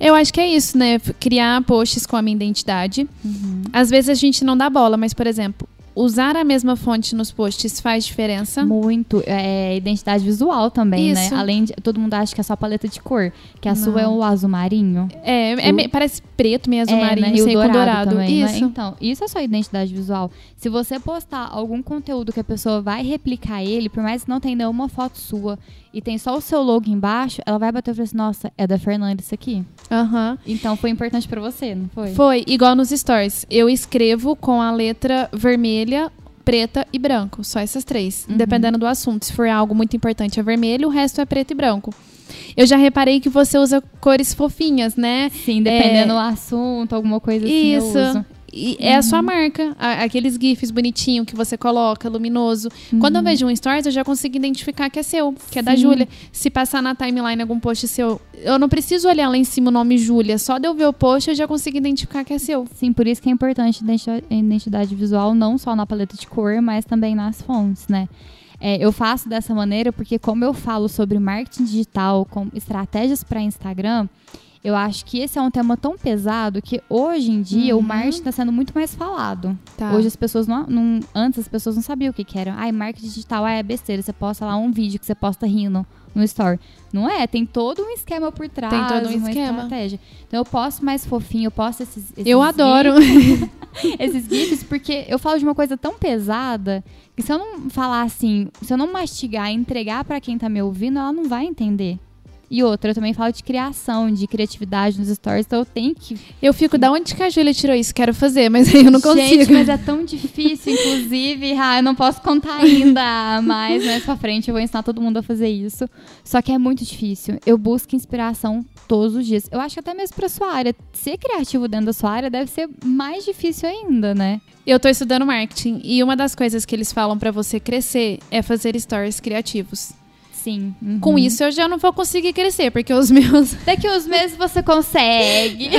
Eu acho que é isso, né? Criar posts com a minha identidade. Uhum. Às vezes a gente não dá bola, mas, por exemplo, usar a mesma fonte nos posts faz diferença. Muito. É identidade visual também, Isso. né? Além de. Todo mundo acha que é só paleta de cor. Que a sua é Não. o azul marinho. É, é O- parece preto, meio azul É, marinho, né? E o dourado, dourado. também, né? Isso. Então, isso é só identidade visual. Se você postar algum conteúdo que a pessoa vai replicar ele, por mais que não tenha nenhuma foto sua e tem só o seu logo embaixo, ela vai bater e falar assim, nossa, é da Fernanda isso aqui. Aham. Então foi importante pra você, não foi? Foi igual nos stories. Eu escrevo com a letra vermelha, preta e branco. Só essas três. Uhum. Dependendo do assunto. Se for algo muito importante, é vermelho, o resto é preto e branco. Eu já reparei que você usa cores fofinhas, né? Sim, dependendo do assunto, alguma coisa assim, Isso. E é a sua marca. A- aqueles GIFs bonitinhos que você coloca, luminoso. Quando eu vejo um stories, eu já consigo identificar que é seu, que é da Sim. Júlia. Se passar na timeline algum post seu, eu não preciso olhar lá em cima o nome Júlia. Só de eu ver o post, eu já consigo identificar que é seu. Sim, por isso que é importante identi- identidade visual, não só na paleta de cor, mas também nas fontes, né? É, eu faço dessa maneira porque, como eu falo sobre marketing digital, com estratégias para Instagram, eu acho que esse é um tema tão pesado que hoje em dia o Uhum. marketing está sendo muito mais falado. Tá. Hoje as pessoas não, não- Antes as pessoas não sabiam o que, que era. Ai, marketing digital é besteira. Você posta lá um vídeo que você posta rindo no story. Não é, tem todo um esquema por trás. Tem todo um uma esquema. estratégia. Então eu posto mais fofinho, eu posto esses. esses eu adoro. GIFs, esses GIFs, porque eu falo de uma coisa tão pesada que se eu não falar assim, se eu não mastigar e entregar pra quem tá me ouvindo, ela não vai entender. E outra, eu também falo de criação, de criatividade nos stories, então eu tenho que Eu fico, da onde que a Júlia tirou isso? Quero fazer, mas aí eu não consigo. Gente, mas é tão difícil, inclusive. Ah, eu não posso contar ainda, mas mais pra frente eu vou ensinar todo mundo a fazer isso. Só que é muito difícil. Eu busco inspiração todos os dias. Eu acho que até mesmo pra sua área. Ser criativo dentro da sua área deve ser mais difícil ainda, né? Eu tô estudando marketing e uma das coisas que eles falam pra você crescer é fazer stories criativos. Sim. uhum. Com isso eu já não vou conseguir crescer, porque os meus, Daqui uns meses você consegue.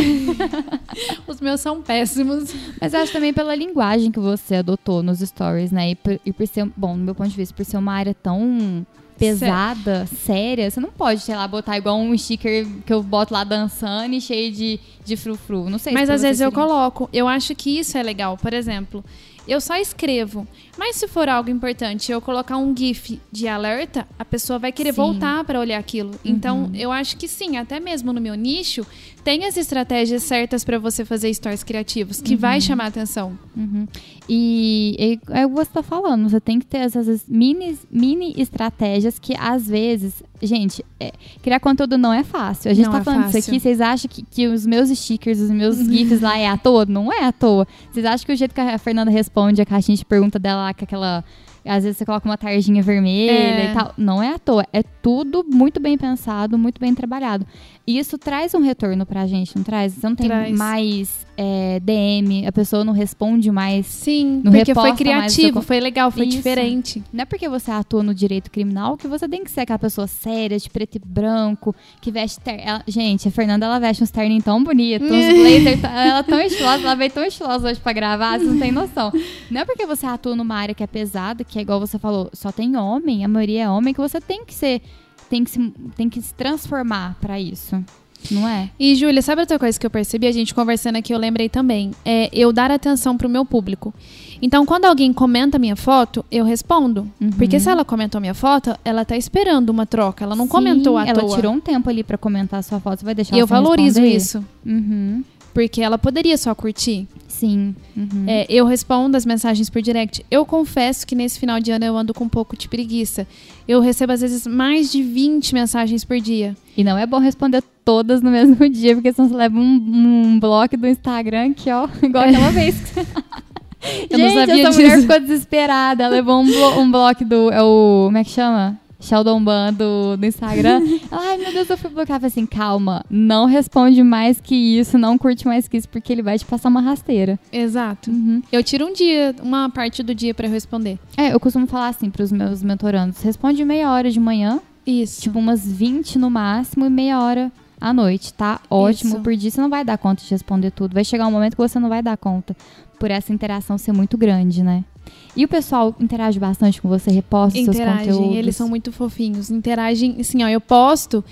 os meus são péssimos. Mas eu acho também pela linguagem que você adotou nos stories, né? E por, e por ser, bom, no meu ponto de vista, por ser uma área tão pesada, séria, você não pode, sei lá, botar igual um sticker que eu boto lá dançando e cheio de, de frufru. Não sei se Mas pra às vezes eu coloco. Eu acho que isso é legal. Por exemplo, eu só escrevo. Mas se for algo importante, eu colocar um GIF de alerta, a pessoa vai querer Sim. Uhum. voltar para olhar aquilo. Então, eu acho que sim, até mesmo no meu nicho, tem as estratégias certas para você fazer stories criativos, que vai chamar atenção. Uhum. E, e é o que você tá falando, você tem que ter essas mini, mini estratégias que às vezes, gente, é, criar conteúdo não é fácil. A gente Não tá é falando isso aqui, vocês acham que, que os meus stickers, os meus GIFs lá é à toa? Não é à toa. Vocês acham que o jeito que a Fernanda responde a caixinha de pergunta dela lá, com aquela. Às vezes você coloca uma tarjinha vermelha É. e tal. Não é à toa. É tudo muito bem pensado, muito bem trabalhado. E isso traz um retorno pra gente, não traz? Você não tem Traz. mais é, DM, a pessoa não responde mais Sim, Não porque foi criativo, foi legal, foi Isso. diferente. Não é porque você atua no direito criminal que você tem que ser aquela pessoa séria, de preto e branco, que veste ter... ela- Gente, a Fernanda, ela veste uns terninhos tão bonitos, uns blazer, t- ela é tão estilosa, ela veio tão estilosa hoje pra gravar, vocês não tem noção. Não é porque você atua numa área que é pesada, que é igual você falou, só tem homem, a maioria é homem, que você tem que ser, tem que se, tem que se transformar pra isso. Não é? E, Júlia, sabe outra coisa que eu percebi? A gente conversando aqui, eu lembrei também. É eu dar atenção pro meu público. Então, quando alguém comenta minha foto, eu respondo. Uhum. Porque se ela comentou minha foto, ela tá esperando uma troca. Ela não Sim, comentou à ela toa. tirou um tempo ali pra comentar a sua foto. Você vai deixar E eu ela sem valorizo responder? isso. Uhum. Porque ela poderia só curtir. Sim. Uhum. É, eu respondo as mensagens por direct. Eu confesso que nesse final de ano eu ando com um pouco de preguiça. Eu recebo, às vezes, mais de 20 mensagens por dia. E não é bom responder todas no mesmo dia, porque senão você leva um, um bloco do Instagram que, ó, igual aquela vez. Eu não Gente, sabia essa mulher disso. ficou desesperada. Ela levou um, blo um bloco do. É o. Como é que chama? Sheldon Ban do, do Instagram. Ela, Ai, meu Deus, eu fui bloquear. Eu falei assim, calma, não responde mais que isso, não curte mais que isso, porque ele vai te passar uma rasteira. Exato. Uhum. Eu tiro um dia, uma parte do dia pra eu responder. É, eu costumo falar assim pros meus mentorandos: responde meia hora de manhã, Isso. tipo umas 20 no máximo, e meia hora à noite, tá? Ótimo. Isso. Por dia você não vai dar conta de responder tudo. Vai chegar um momento que você não vai dar conta. Por essa interação ser muito grande, né? E o pessoal interage bastante com você, reposta os seus interagem, conteúdos. eles são muito fofinhos. Interagem, assim, ó, eu posto.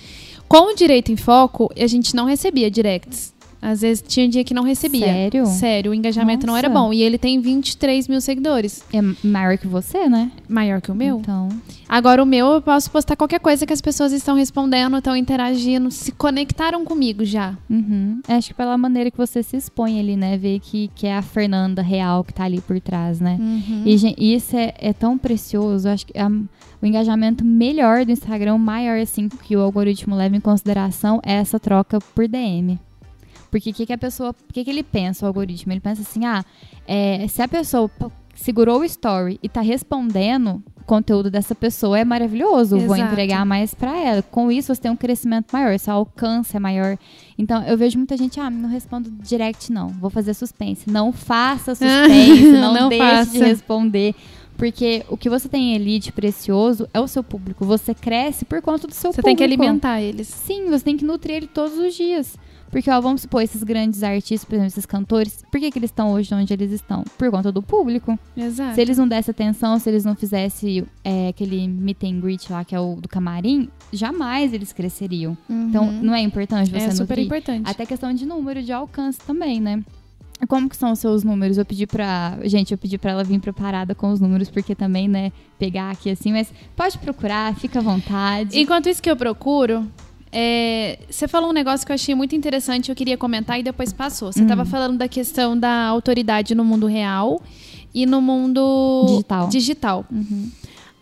Com o Direito em Foco, a gente não recebia directs. Às vezes tinha dia que não recebia. Sério? Sério, o engajamento não era Nossa. bom. E ele tem 23 mil seguidores. É maior que você, né? Maior que o meu. Então. Agora, o meu, eu posso postar qualquer coisa que as pessoas estão respondendo, estão interagindo, se conectaram comigo já. Uhum. Acho que pela maneira que você se expõe ali, né? Ver que, que é a Fernanda real que tá ali por trás, né? Uhum. E gen- isso é, é tão precioso. Acho que a- o engajamento melhor do Instagram, maior, assim, que o algoritmo leva em consideração é essa troca por DM. Porque o que, que a pessoa. O que, que ele pensa, o algoritmo? Ele pensa assim: ah, é, se a pessoa segurou o story e tá respondendo, o conteúdo dessa pessoa é maravilhoso. Vou Exato. entregar mais pra ela. Com isso, você tem um crescimento maior, seu alcance é maior. Então, eu vejo muita gente, ah, não respondo direct, não. Vou fazer suspense. Não faça suspense, não, Não deixe de faça. responder. Porque o que você tem ali de precioso é o seu público. Você cresce por conta do seu Você público. tem que alimentar eles. Sim, você tem que nutrir ele todos os dias. Porque, ó, vamos supor, esses grandes artistas, por exemplo, esses cantores, por que, que eles estão hoje onde eles estão? Por conta do público. Exato. Se eles não dessem atenção, se eles não fizessem é, aquele meet and greet lá, que é o do camarim, jamais eles cresceriam. Então, Uhum. não é importante você é super nutrir? importante. Até questão de número, de alcance também, né? Como que são os seus números? Eu pedi pra. Gente, eu pedi pra ela vir preparada com os números, porque também, né, pegar aqui assim, mas pode procurar, fica à vontade. Enquanto isso que eu procuro, é, você falou um negócio que eu achei muito interessante, eu queria comentar e depois passou. Você Hum. estava falando da questão da autoridade no mundo real e no mundo Digital. digital. Uhum.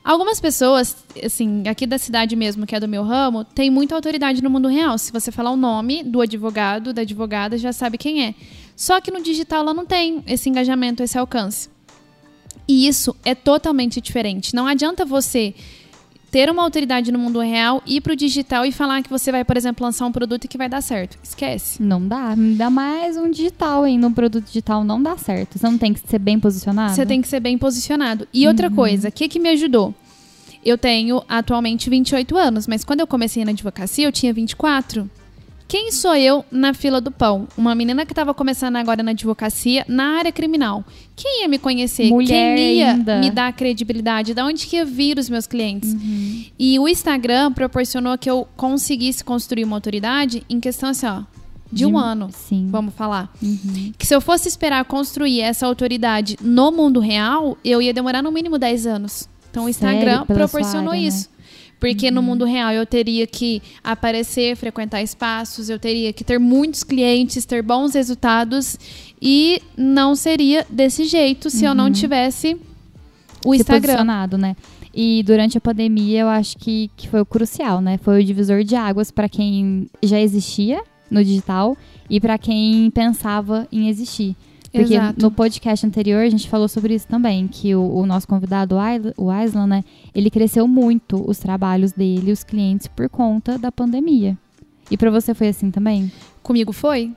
Algumas pessoas, assim, aqui da cidade mesmo, que é do meu ramo, tem muita autoridade no mundo real. Se você falar o nome do advogado, da advogada, já sabe quem é. Só que no digital ela não tem esse engajamento, esse alcance. E isso é totalmente diferente. Não adianta você ter uma autoridade no mundo real, ir pro digital e falar que você vai, por exemplo, lançar um produto e que vai dar certo. Esquece. Não dá. Ainda mais um digital, hein? No produto digital não dá certo. Você não tem que ser bem posicionado? Você tem que ser bem posicionado. E outra coisa, o que, que me ajudou? Eu tenho atualmente 28 anos, mas quando eu comecei na advocacia, eu tinha 24. Quem sou eu na fila do pão? Uma menina que estava começando agora na advocacia, na área criminal. Quem ia me conhecer? Mulher Quem ia ainda. me dar credibilidade? Da onde que ia vir os meus clientes? Uhum. E o Instagram proporcionou que eu conseguisse construir uma autoridade em questão assim, ó, de, um ano. Sim. Vamos falar. Uhum. Que se eu fosse esperar construir essa autoridade no mundo real, eu ia demorar no mínimo 10 anos. Então o? Instagram proporcionou área, né? Porque no mundo real eu teria que aparecer, frequentar espaços, eu teria que ter muitos clientes, ter bons resultados e não seria desse jeito se eu não tivesse o Ser Instagram. né? E durante a pandemia, eu acho que, que foi o crucial, né? Foi o divisor de águas para quem já existia no digital e para quem pensava em existir. Porque Exato. no podcast anterior a gente falou sobre isso também, que o, o nosso convidado, o Aislan- né? Ele cresceu muito os trabalhos dele, os clientes, por conta da pandemia. E para você foi assim também? Comigo foi.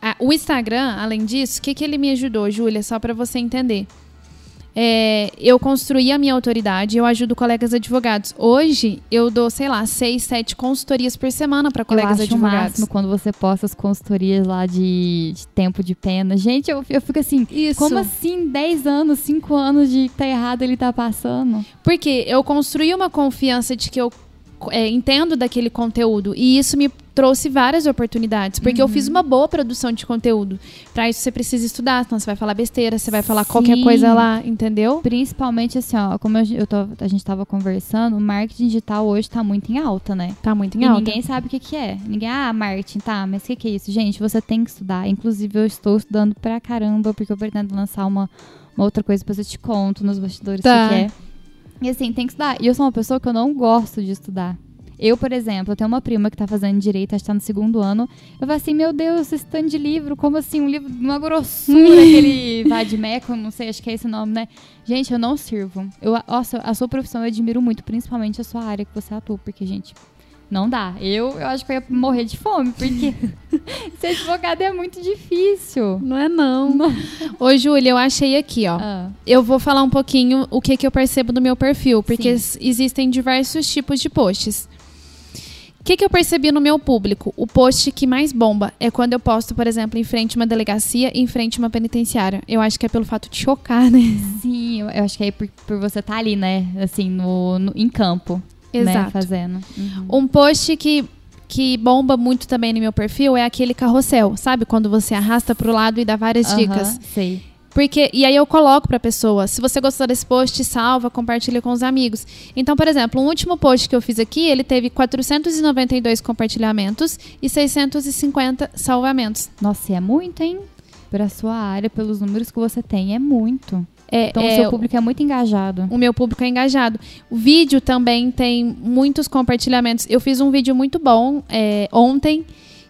Ah, o Instagram, além disso, o que, que ele me ajudou, Júlia? Só para você entender. É, eu construí a minha autoridade, eu ajudo colegas advogados. Hoje, eu dou, sei lá, seis, sete consultorias por semana para colegas eu acho o advogados. máximo quando você posta as consultorias lá de, de tempo de pena. Gente, eu, eu fico assim, Isso. como assim 10 anos, 5 anos de que tá errado ele tá passando? Porque eu construí uma confiança de que eu é, entendo daquele conteúdo e isso me trouxe várias oportunidades, porque eu fiz uma boa produção de conteúdo. Para isso você precisa estudar, senão você vai falar besteira, você vai falar qualquer Sim. coisa lá, entendeu? Principalmente assim, ó, como eu, eu tô- a gente tava conversando, o marketing digital hoje tá muito em alta, né? Tá muito em e alta. ninguém sabe o que, que é. Ninguém, ah, marketing, tá, mas o que, que é isso? Gente, você tem que estudar. Inclusive, eu estou estudando pra caramba, porque eu pretendo lançar uma, uma outra coisa, depois eu te conto nos bastidores o Tá. que, que é. E assim, tem que estudar. E eu sou uma pessoa que eu não gosto de estudar. Eu, por exemplo, eu tenho uma prima que tá fazendo direito, acho que tá no segundo ano. Eu falo assim, meu Deus, esse tanto de livro, como assim? Um livro de uma grossura, aquele Vadmeco, não sei, acho que é esse o nome, né? Gente, eu não sirvo. Eu, nossa, a sua profissão eu admiro muito, principalmente a sua área que você atua, porque, gente, não dá. Eu, eu acho que eu ia morrer de fome, porque ser advogado é muito difícil. Não é não. Ô, Júlia, eu achei aqui, ó. Ah, Eu vou falar um pouquinho o que, que eu percebo do meu perfil, porque Sim. existem diversos tipos de posts. O que, que eu percebi no meu público? O post que mais bomba é quando eu posto, por exemplo, em frente a uma delegacia, em frente a uma penitenciária. Eu acho que é pelo fato de chocar, né? sim, eu, acho que é por, por você estar ali, né? Assim, no, no- em campo. Né, Exato. fazendo. Uhum. Um post que, que bomba muito também no meu perfil é aquele carrossel, sabe? Quando você arrasta pro lado e dá várias Aham, dicas. Sei. Porque, e aí eu coloco pra pessoa, se você gostou desse post, salva, compartilha com os amigos. Então, por exemplo, o último post que eu fiz aqui, ele teve 492 compartilhamentos e 650 salvamentos. Nossa, e é muito, hein? Pra sua área, pelos números que você tem, é muito. É, Então, é, o seu público é muito engajado. o meu público é engajado. O vídeo também tem muitos compartilhamentos. Eu fiz um vídeo muito bom é, ontem,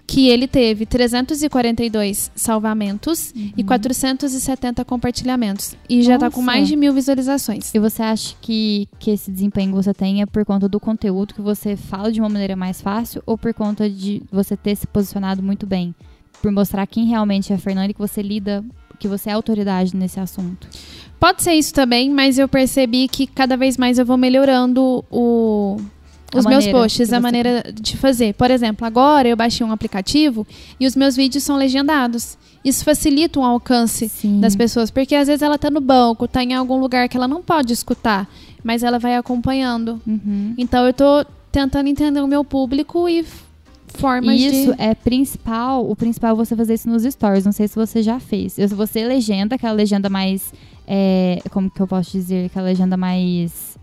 que ele teve 342 salvamentos e 470 compartilhamentos. E já tá com Nossa. mais de mil visualizações. E você acha que, que esse desempenho que você tem é por conta do conteúdo que você fala de uma maneira mais fácil ou por conta de você ter se posicionado muito bem? Por mostrar quem realmente é a Fernanda e que você lida, que você é autoridade nesse assunto. Pode ser isso também, mas eu percebi que cada vez mais eu vou melhorando o- os meus posts, a maneira de fazer. Por exemplo, agora eu baixei um aplicativo e os meus vídeos são legendados. Isso facilita o alcance Sim. das pessoas, porque às vezes ela tá no banco, tá em algum lugar que ela não pode escutar, mas ela vai acompanhando. Uhum. Então eu tô tentando entender o meu público e formas isso de é principal, o principal é você fazer isso nos stories. Não sei se você já fez. Se você legenda, aquela legenda mais. É, como que eu posso dizer? Aquela legenda mais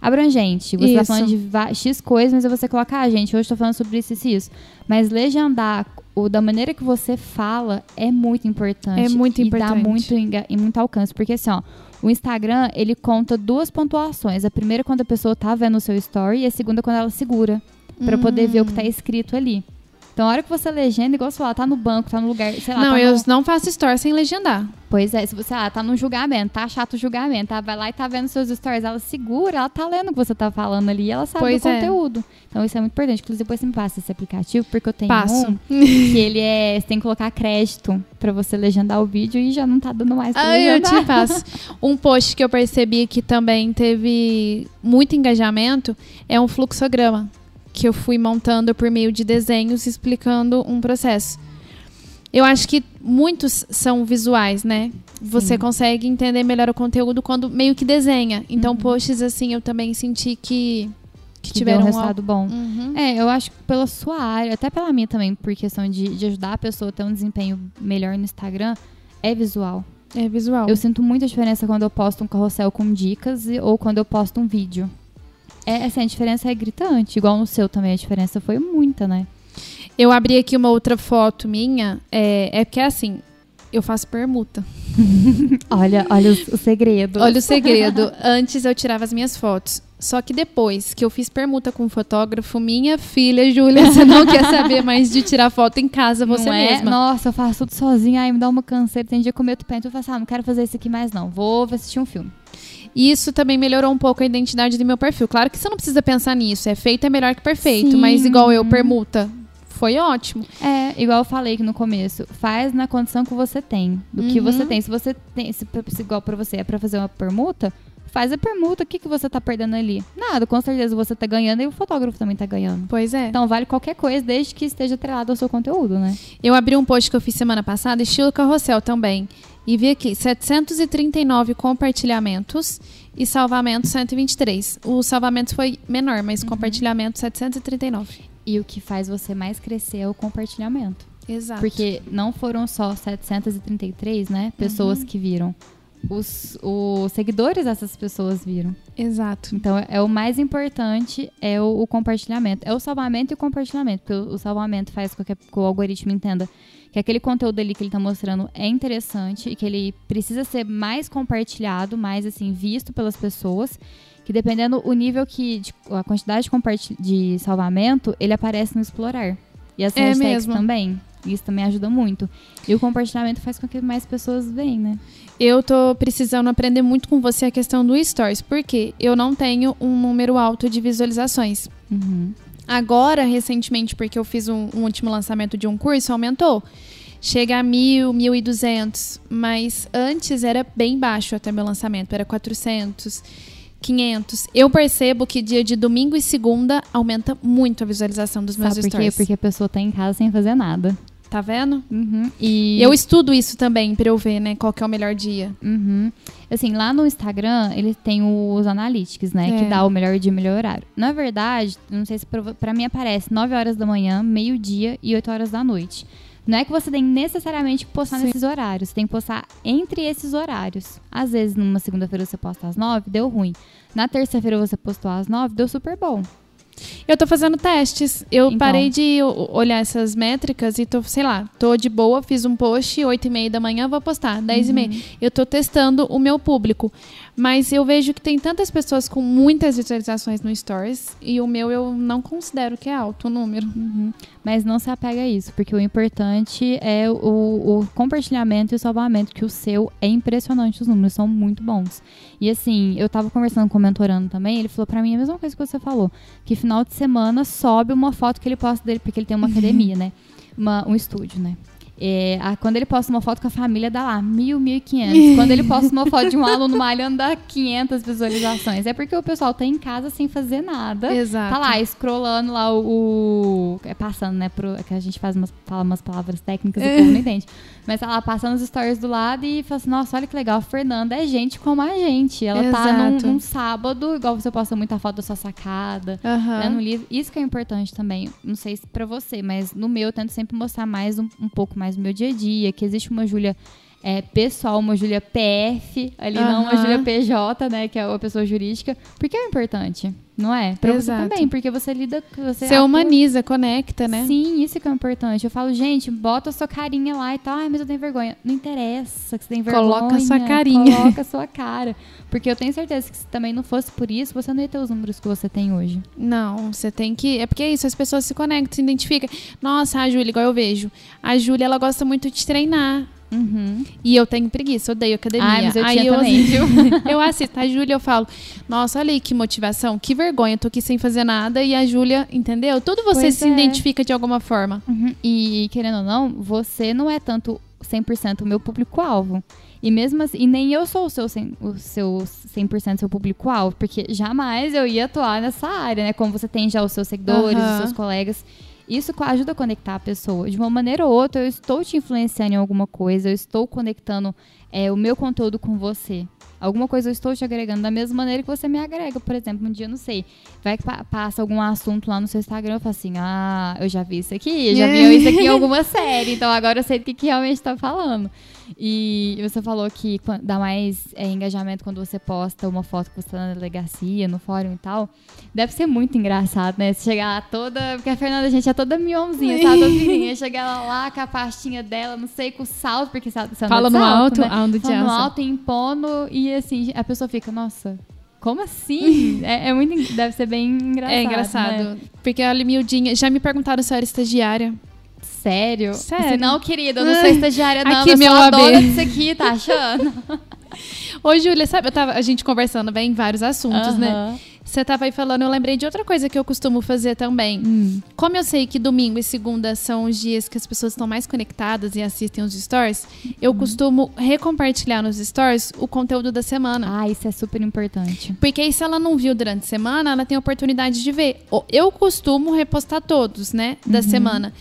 abrangente. Você tá Isso. falando de X coisas, mas você coloca, ah, gente, hoje tô falando sobre isso, e isso. Mas legendar o, da maneira que você fala é muito importante. É muito e importante. dá muito, e muito alcance. Porque assim, ó, o Instagram, ele conta duas pontuações. A primeira é quando a pessoa tá vendo o seu story e a segunda é quando ela segura. Pra poder ver o Hum. que tá escrito ali. Então, a hora que você legenda, igual você falar, tá no banco, tá no lugar, sei lá. Não, tá eu no- não faço story sem legendar. Pois é, se você, ah, tá no julgamento, tá chato o julgamento, tá, vai lá e tá vendo seus stories, ela segura, ela tá lendo o que você tá falando ali, e ela sabe Pois do é. conteúdo. Então, isso é muito importante. Inclusive, depois você me passa esse aplicativo, porque eu tenho Passo. um que ele é, você tem que colocar crédito pra você legendar o vídeo e já não tá dando mais pra Ai, eu te passo. Um post que eu percebi que também teve muito engajamento é um fluxograma que eu fui montando por meio de desenhos explicando um processo. Eu acho que muitos são visuais, né? Você Sim. consegue entender melhor o conteúdo quando meio que desenha. Então, Uhum. posts assim eu também senti que, que, que tiveram um al- resultado bom. Uhum. É, eu acho que pela sua área, até pela minha também, por questão de, de ajudar a pessoa a ter um desempenho melhor no Instagram, é visual. É visual. Eu sinto muita diferença quando eu posto um carrossel com dicas e- ou quando eu posto um vídeo. É, assim, a diferença é gritante, igual no seu também, a diferença foi muita, né? Eu abri aqui uma outra foto minha, é, é porque assim, eu faço permuta. Olha, olha o, o segredo. Olha o segredo. Antes eu tirava as minhas fotos. Só que depois que eu fiz permuta com um fotógrafo, minha filha, Júlia, você não quer saber mais de tirar foto em casa você não é? mesma. Nossa, eu faço tudo sozinha, aí me dá uma canseira. Tem dia que eu meto o pé, então eu falo assim, ah, não quero fazer isso aqui mais não. Vou assistir um filme. E isso também melhorou um pouco a identidade do meu perfil. Claro que você não precisa pensar nisso. É feito é melhor que perfeito. Sim. Mas igual eu, permuta, foi ótimo. É, igual eu falei aqui no começo, faz na condição que você tem, do que Uhum. você tem. Se você tem, se, se igual pra você é pra fazer uma permuta, faz a permuta, o que, que você tá perdendo ali? Nada, com certeza você tá ganhando e o fotógrafo também tá ganhando. Pois é. Então vale qualquer coisa, desde que esteja atrelado ao seu conteúdo, né? Eu abri um post que eu fiz semana passada, estilo carrossel também. E vi aqui, 739 compartilhamentos e salvamentos 123. O salvamento foi menor, mas compartilhamento 739. E o que faz você mais crescer é o compartilhamento. Exato. Porque não foram só 733, né, pessoas Uhum. que viram. Os, os seguidores dessas pessoas viram. Exato. Então, é o mais importante é o, o compartilhamento. É o salvamento e o compartilhamento. Porque o, o salvamento faz com que, que o algoritmo entenda que aquele conteúdo ali que ele está mostrando é interessante e que ele precisa ser mais compartilhado, mais assim, visto pelas pessoas. Que dependendo o nível que. de- a quantidade de, de salvamento, ele aparece no explorar. E as É hashtags mesmo. também. Isso também ajuda muito. E o compartilhamento faz com que mais pessoas venham, né? Eu tô precisando aprender muito com você a questão do Stories, porque eu não tenho um número alto de visualizações. Uhum. Agora, recentemente, porque eu fiz um, um último lançamento de um curso, aumentou. Chega a mil, mil e duzentos. Mas antes era bem baixo até meu lançamento. Era 400, 500. Eu percebo que dia de domingo e segunda aumenta muito a visualização dos meus Sabe por quê? stories. Porque a pessoa tá em casa sem fazer nada. Tá vendo? Uhum. E Eu estudo isso também pra eu ver, né, qual que é o melhor dia. Uhum. Assim, lá no Instagram, ele tem os analytics, né? É. Que dá o melhor dia e o melhor horário. Na verdade, não sei se pra mim aparece 9 horas da manhã, meio-dia e 8 horas da noite. Não é que você tem necessariamente que postar Sim. nesses horários. Você tem que postar entre esses horários. Às vezes, numa segunda-feira você posta às 9, deu ruim. Na terça-feira você postou às 9, deu super bom. Eu tô fazendo testes. Eu Então. parei de olhar essas métricas e tô, sei lá, tô de boa, fiz um post, 8 e meia da manhã, vou postar, 10 e meia. Eu tô testando o meu público. Mas eu vejo que tem tantas pessoas com muitas visualizações no Stories e o meu eu não considero que é alto o número. Uhum. Mas não se apega a isso, porque o importante é o, o compartilhamento e o salvamento, que o seu é impressionante, os números são muito bons. E assim, eu tava conversando com o mentorando também, ele falou pra mim a mesma coisa que você falou, que final de semana sobe uma foto que ele posta dele, porque ele tem uma academia, né? Uma- um estúdio, né? É, a- quando ele posta uma foto com a família, dá lá mil, mil e quinhentos. Quando ele posta uma foto de um aluno malhando, dá 500 visualizações. É porque o pessoal tá em casa sem fazer nada. Exato. Tá lá, scrollando lá o. o- é passando, né? Pro, é que a gente faz umas, fala umas palavras técnicas, o povo não entende. Mas tá lá passando os stories do lado e fala assim: nossa, olha que legal, a Fernanda é gente como a gente. Ela tá num, Exato. num sábado, igual você posta muita foto da sua sacada. Aham. Né, no livro. Isso que é importante também. Não sei se pra você, mas no meu eu tento sempre mostrar mais um, um pouco mais do meu dia a dia, que existe uma Júlia é, pessoal, uma Júlia PF, ali não uma. Júlia PJ, né, que é a pessoa jurídica, porque é importante, não é? Pra Exato. você também, porque você lida, você Você atua- humaniza, conecta, né? Sim, isso que é importante. Eu falo, gente, bota a sua carinha lá e tal. Ai, mas eu tenho vergonha. Não interessa que você tem vergonha. Coloca a sua carinha. Coloca a sua cara. Porque eu tenho certeza que se também não fosse por isso, você não ia ter os números que você tem hoje. Não, você tem que. É porque é isso, as pessoas se conectam, se identificam. Nossa, a Júlia, igual eu vejo. A Júlia, ela gosta muito de treinar. Uhum. E eu tenho preguiça, odeio academia. Ai, mas eu aí tinha eu, também, assisto, eu assisto a Júlia, eu falo, nossa, olha aí que motivação, que vergonha, tô aqui sem fazer nada. E a Júlia, entendeu? Tudo você Pois se é. identifica de alguma forma. Uhum. E, querendo ou não, você não é tanto 100% o meu público-alvo. E mesmo assim, e nem eu sou o seu, 100, o seu 100% seu público-alvo, porque jamais eu ia atuar nessa área, né? Como você tem já os seus seguidores, Aham. os seus colegas. Isso ajuda a conectar a pessoa. De uma maneira ou outra, eu estou te influenciando em alguma coisa, eu estou conectando é, o meu conteúdo com você. Alguma coisa eu estou te agregando da mesma maneira que você me agrega. Por exemplo, um dia, não sei, vai que pa- passa algum assunto lá no seu Instagram, eu falo assim, ah, eu já vi isso aqui, já vi isso aqui em alguma série, então agora eu sei do que, que realmente tá falando. E você falou que dá mais é, engajamento quando você posta uma foto que você tá na delegacia, no fórum e tal. Deve ser muito engraçado, né? Você chegar lá toda. Porque a Fernanda, gente, é toda mionzinha, sabe? Toda fininha. Chegar lá com a pastinha dela, não sei, com o salto, porque você você anda Fala de no salto, alto, né? de Falando alça. alto, impondo, e assim, a pessoa fica, nossa, como assim? é, é muito. Deve ser bem engraçado. é engraçado. né? Porque a miudinha. Já me perguntaram se eu era estagiária. Sério? Sério. Assim, não, querida, eu não sou estagiária, não. Aqui, eu sou meu a AB. dona disso aqui, tá achando? Ô, Júlia, sabe, eu tava a gente conversando bem em vários assuntos, né? Aham. Você tava aí falando, eu lembrei de outra coisa que eu costumo fazer também. Hum. Como eu sei que domingo e segunda são os dias que as pessoas estão mais conectadas e assistem os stories, eu costumo recompartilhar nos stories o conteúdo da semana. Ah, isso é super importante. Porque aí, se ela não viu durante a semana, ela tem a oportunidade de ver. Eu costumo repostar todos, né, da semana.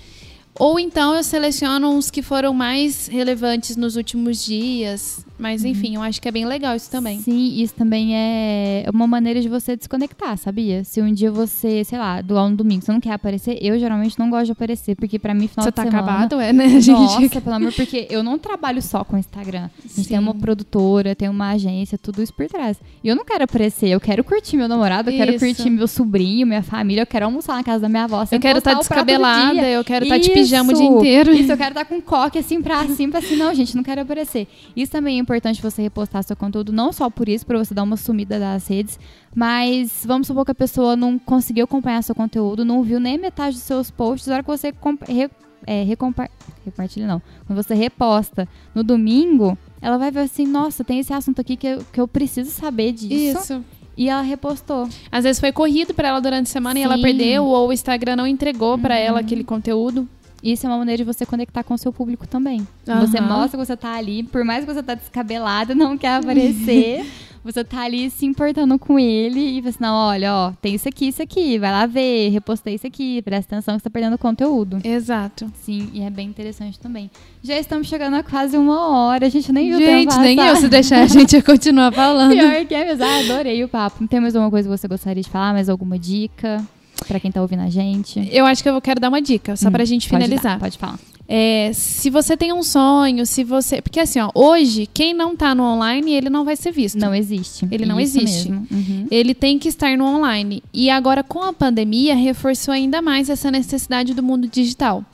Ou então eu seleciono os que foram mais relevantes nos últimos dias. Mas enfim, eu acho que é bem legal isso também. Sim, isso também é uma maneira de você desconectar, sabia? Se um dia você, sei lá, doar um domingo, você não quer aparecer, eu geralmente não gosto de aparecer, porque pra mim, final Você de tá semana... acabado, é, né, gente? Nossa, pelo amor, porque eu não trabalho só com Instagram. Gente tem uma Sim. produtora, tem uma agência, tudo isso por trás. E eu não quero aparecer, eu quero curtir meu namorado, eu quero Isso. curtir meu sobrinho, minha família, eu quero almoçar na casa da minha avó. Eu quero estar do descabelada, eu quero estar de Isso. pijama o dia inteiro. Isso, eu quero estar com coque assim pra cima, pra assim, não, gente, não quero aparecer. Isso também é importante você repostar seu conteúdo, não só por isso, pra você dar uma sumida das redes, mas vamos supor que a pessoa não conseguiu acompanhar seu conteúdo, não viu nem metade dos seus posts, na hora que você re, é, recompa- repartilha, não, quando você reposta no domingo, ela vai ver assim, nossa, tem esse assunto aqui que eu, que eu preciso saber disso. Isso. E ela repostou. Às vezes foi corrido pra ela durante a semana e ela Sim. perdeu, ou o Instagram não entregou Uhum. ela aquele conteúdo. Isso é uma maneira de você conectar com o seu público também. Aham. Você mostra que você tá ali, por mais que você tá descabelada, não quer aparecer, você tá ali se importando com ele e assim, não, olha, ó, tem isso aqui, isso aqui, vai lá ver, repostei isso aqui, presta atenção que você tá perdendo conteúdo. Exato. Sim, e é bem interessante também. Já estamos chegando a quase uma hora, a gente nem viu o tempo Gente, nem eu se deixar a gente ia continuar falando. Pior que é mesmo, ah, adorei o papo. Tem mais alguma coisa que você gostaria de falar? Mais alguma dica pra quem tá ouvindo a gente? Eu acho que eu quero dar uma dica, só Hum, pra gente pode dar, finalizar. Pode falar. É, se você tem um sonho, se você. Porque assim, ó, hoje, quem não tá no online, ele não vai ser visto. Não existe. Ele não Isso existe. Uhum. Ele tem que estar no online. E agora, com a pandemia, reforçou ainda mais essa necessidade do mundo digital.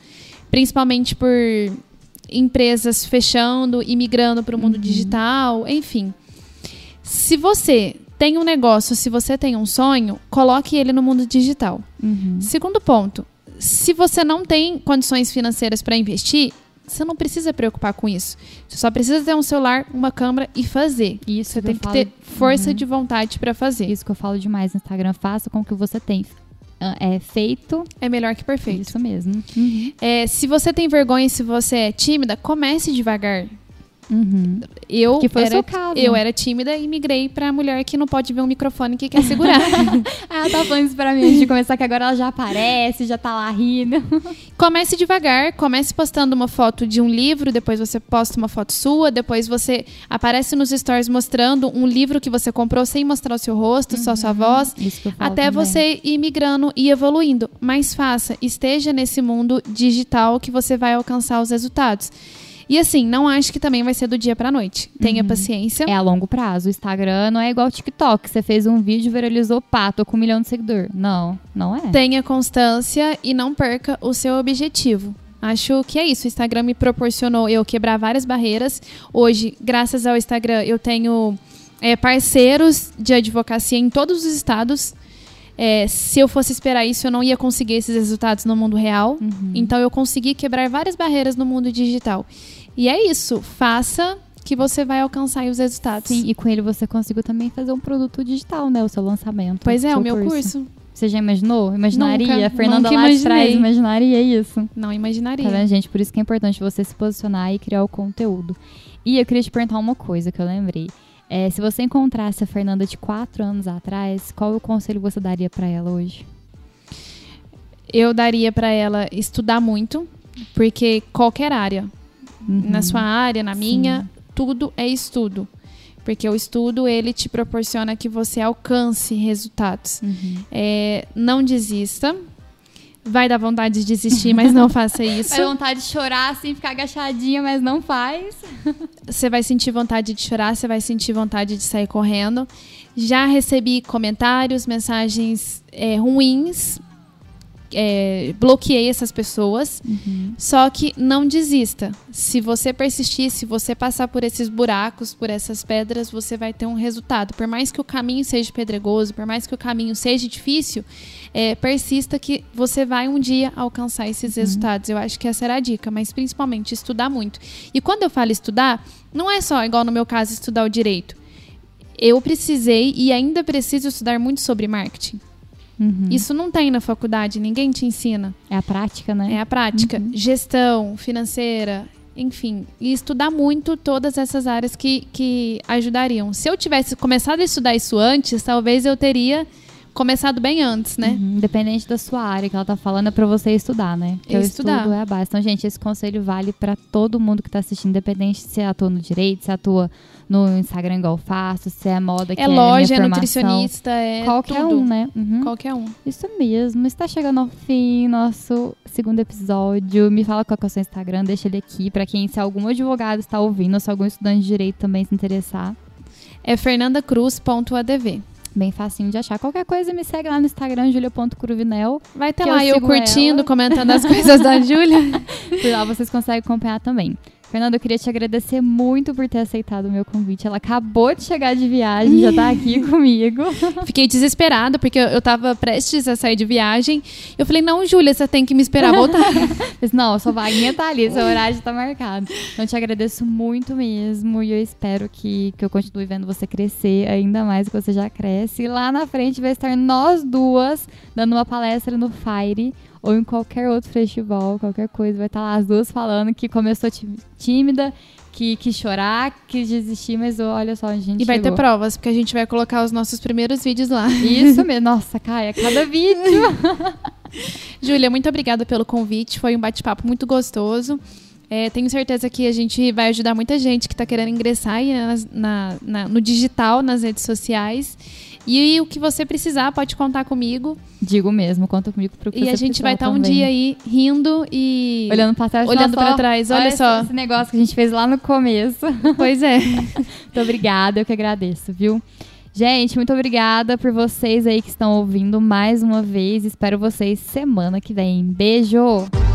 Principalmente por empresas fechando e migrando para o mundo digital, enfim. Se você tem um negócio, se você tem um sonho, coloque ele no mundo digital. Uhum. Segundo ponto, se você não tem condições financeiras para investir, você não precisa preocupar com isso. Você só precisa ter um celular, uma câmera e fazer. Isso Você que tem que falo- ter força Uhum. de vontade para fazer. Isso que eu falo demais no Instagram. Faça com que você tem. ah, É feito. É melhor que perfeito. Isso mesmo. Uhum. É, se você tem vergonha, se você é tímida, comece devagar. Uhum. Eu Que foi o era, seu caso. eu era tímida e migrei pra mulher que não pode ver um microfone que quer segurar. Ah, ela tá falando isso pra mim antes de começar, que agora ela já aparece, já tá lá rindo. comece devagar, comece postando uma foto de um livro, depois você posta uma foto sua, depois você aparece nos stories mostrando um livro que você comprou sem mostrar o seu rosto, só sua voz. Eu falo Até também. você ir migrando e evoluindo. Mas faça, esteja nesse mundo digital que você vai alcançar os resultados. E assim, não acho que também vai ser do dia pra noite. Tenha paciência. É a longo prazo. O Instagram não é igual o TikTok. Você fez um vídeo, viralizou, pá, tô com um milhão de seguidor. Não, não é. Tenha constância e não perca o seu objetivo. Acho que é isso. O Instagram me proporcionou eu quebrar várias barreiras. Hoje, graças ao Instagram, eu tenho é, parceiros de advocacia em todos os estados. É, se eu fosse esperar isso, eu não ia conseguir esses resultados no mundo real. Uhum. Então, eu consegui quebrar várias barreiras no mundo digital. E é isso. Faça que você vai alcançar aí os resultados. Sim, e com ele você conseguiu também fazer um produto digital, né? O seu lançamento. Pois é, o meu curso. Você já imaginou? Imaginaria? Nunca, a Fernanda nunca lá de trás imaginei. imaginaria isso? Não Tá imaginaria. vendo, gente? Por isso que é importante você se posicionar e criar o conteúdo. E eu queria te perguntar uma coisa que eu lembrei. É, se você encontrasse a Fernanda de quatro anos atrás, qual o conselho você daria pra ela hoje? eu daria pra ela estudar muito, porque qualquer área, Uhum. na sua área, na Sim. minha, tudo é estudo. Porque o estudo, ele te proporciona que você alcance resultados. Uhum. É, não desista. Vai dar vontade de desistir, mas não faça isso. Vai vontade de chorar assim, ficar agachadinha, mas não faz. Você vai sentir vontade de chorar, você vai sentir vontade de sair correndo. Já recebi comentários, mensagens é, ruins. É, bloqueei essas pessoas. Só que não desista. Se você persistir, se você passar por esses buracos, por essas pedras, você vai ter um resultado. Por mais que o caminho seja pedregoso, por mais que o caminho seja difícil, é, persista que você vai um dia alcançar esses resultados. Eu acho que essa era a dica, mas principalmente estudar muito. E quando eu falo estudar, não é só, igual no meu caso, estudar o direito. Eu precisei e ainda preciso estudar muito sobre marketing. Uhum. Isso não tem na faculdade, ninguém te ensina. É a prática, né? É a prática. Gestão financeira, enfim. E estudar muito todas essas áreas que, que ajudariam. Se eu tivesse começado a estudar isso antes, talvez eu teria começado bem antes, né? Uhum, Independente da sua área que ela tá falando, é pra você estudar, né? Porque o Estudar. estudo é a base. Então, gente, esse conselho vale pra todo mundo que tá assistindo, independente se atua no direito, se atua no Instagram igual eu faço, se é moda que É é, loja, é nutricionista, é Qualquer tudo. um, né? Uhum. Qualquer um. Isso mesmo. Está chegando ao fim nosso segundo episódio. Me fala qual é o seu Instagram, deixa ele aqui pra quem, se algum advogado está ouvindo, ou se algum estudante de direito também se interessar. É fernandacruz.adv. Bem facinho de achar. Qualquer coisa, me segue lá no Instagram, julia.cruvinel. Vai ter lá eu eu, curtindo, ela. comentando as coisas da Júlia. Por lá vocês conseguem acompanhar também. Fernanda, eu queria te agradecer muito por ter aceitado o meu convite. Ela acabou de chegar de viagem, já tá aqui comigo. Fiquei desesperada, porque eu- eu tava prestes a sair de viagem. Eu falei, não, Júlia, você tem que me esperar voltar. Mas não, sua vaguinha tá ali, seu horário já tá marcado. Então eu te agradeço muito mesmo e eu espero que, que eu continue vendo você crescer ainda mais que você já cresce. E lá na frente vai estar nós duas dando uma palestra no Fire ou em qualquer outro festival, qualquer coisa. Vai estar lá as duas falando que começou tí- tímida, que quis chorar, quis desistir, mas olha só, a gente e vai ter provas, porque a gente vai colocar os nossos primeiros vídeos lá. Isso mesmo. Nossa, Caia, cada vídeo. Júlia, muito obrigada pelo convite. Foi um bate-papo muito gostoso. É, tenho certeza que a gente vai ajudar muita gente que está querendo ingressar nas- na- na- no digital, nas redes sociais. E, o que você precisar, pode contar comigo. Digo mesmo, conta comigo pro que e a gente vai estar um também. dia aí rindo e. Olhando pra trás, Olhando ó, trás, olha esse- só. Esse negócio que a gente fez lá no começo. Pois é. muito obrigada, eu que agradeço, viu? Gente, muito obrigada por vocês aí que estão ouvindo mais uma vez. Espero vocês semana que vem. Beijo!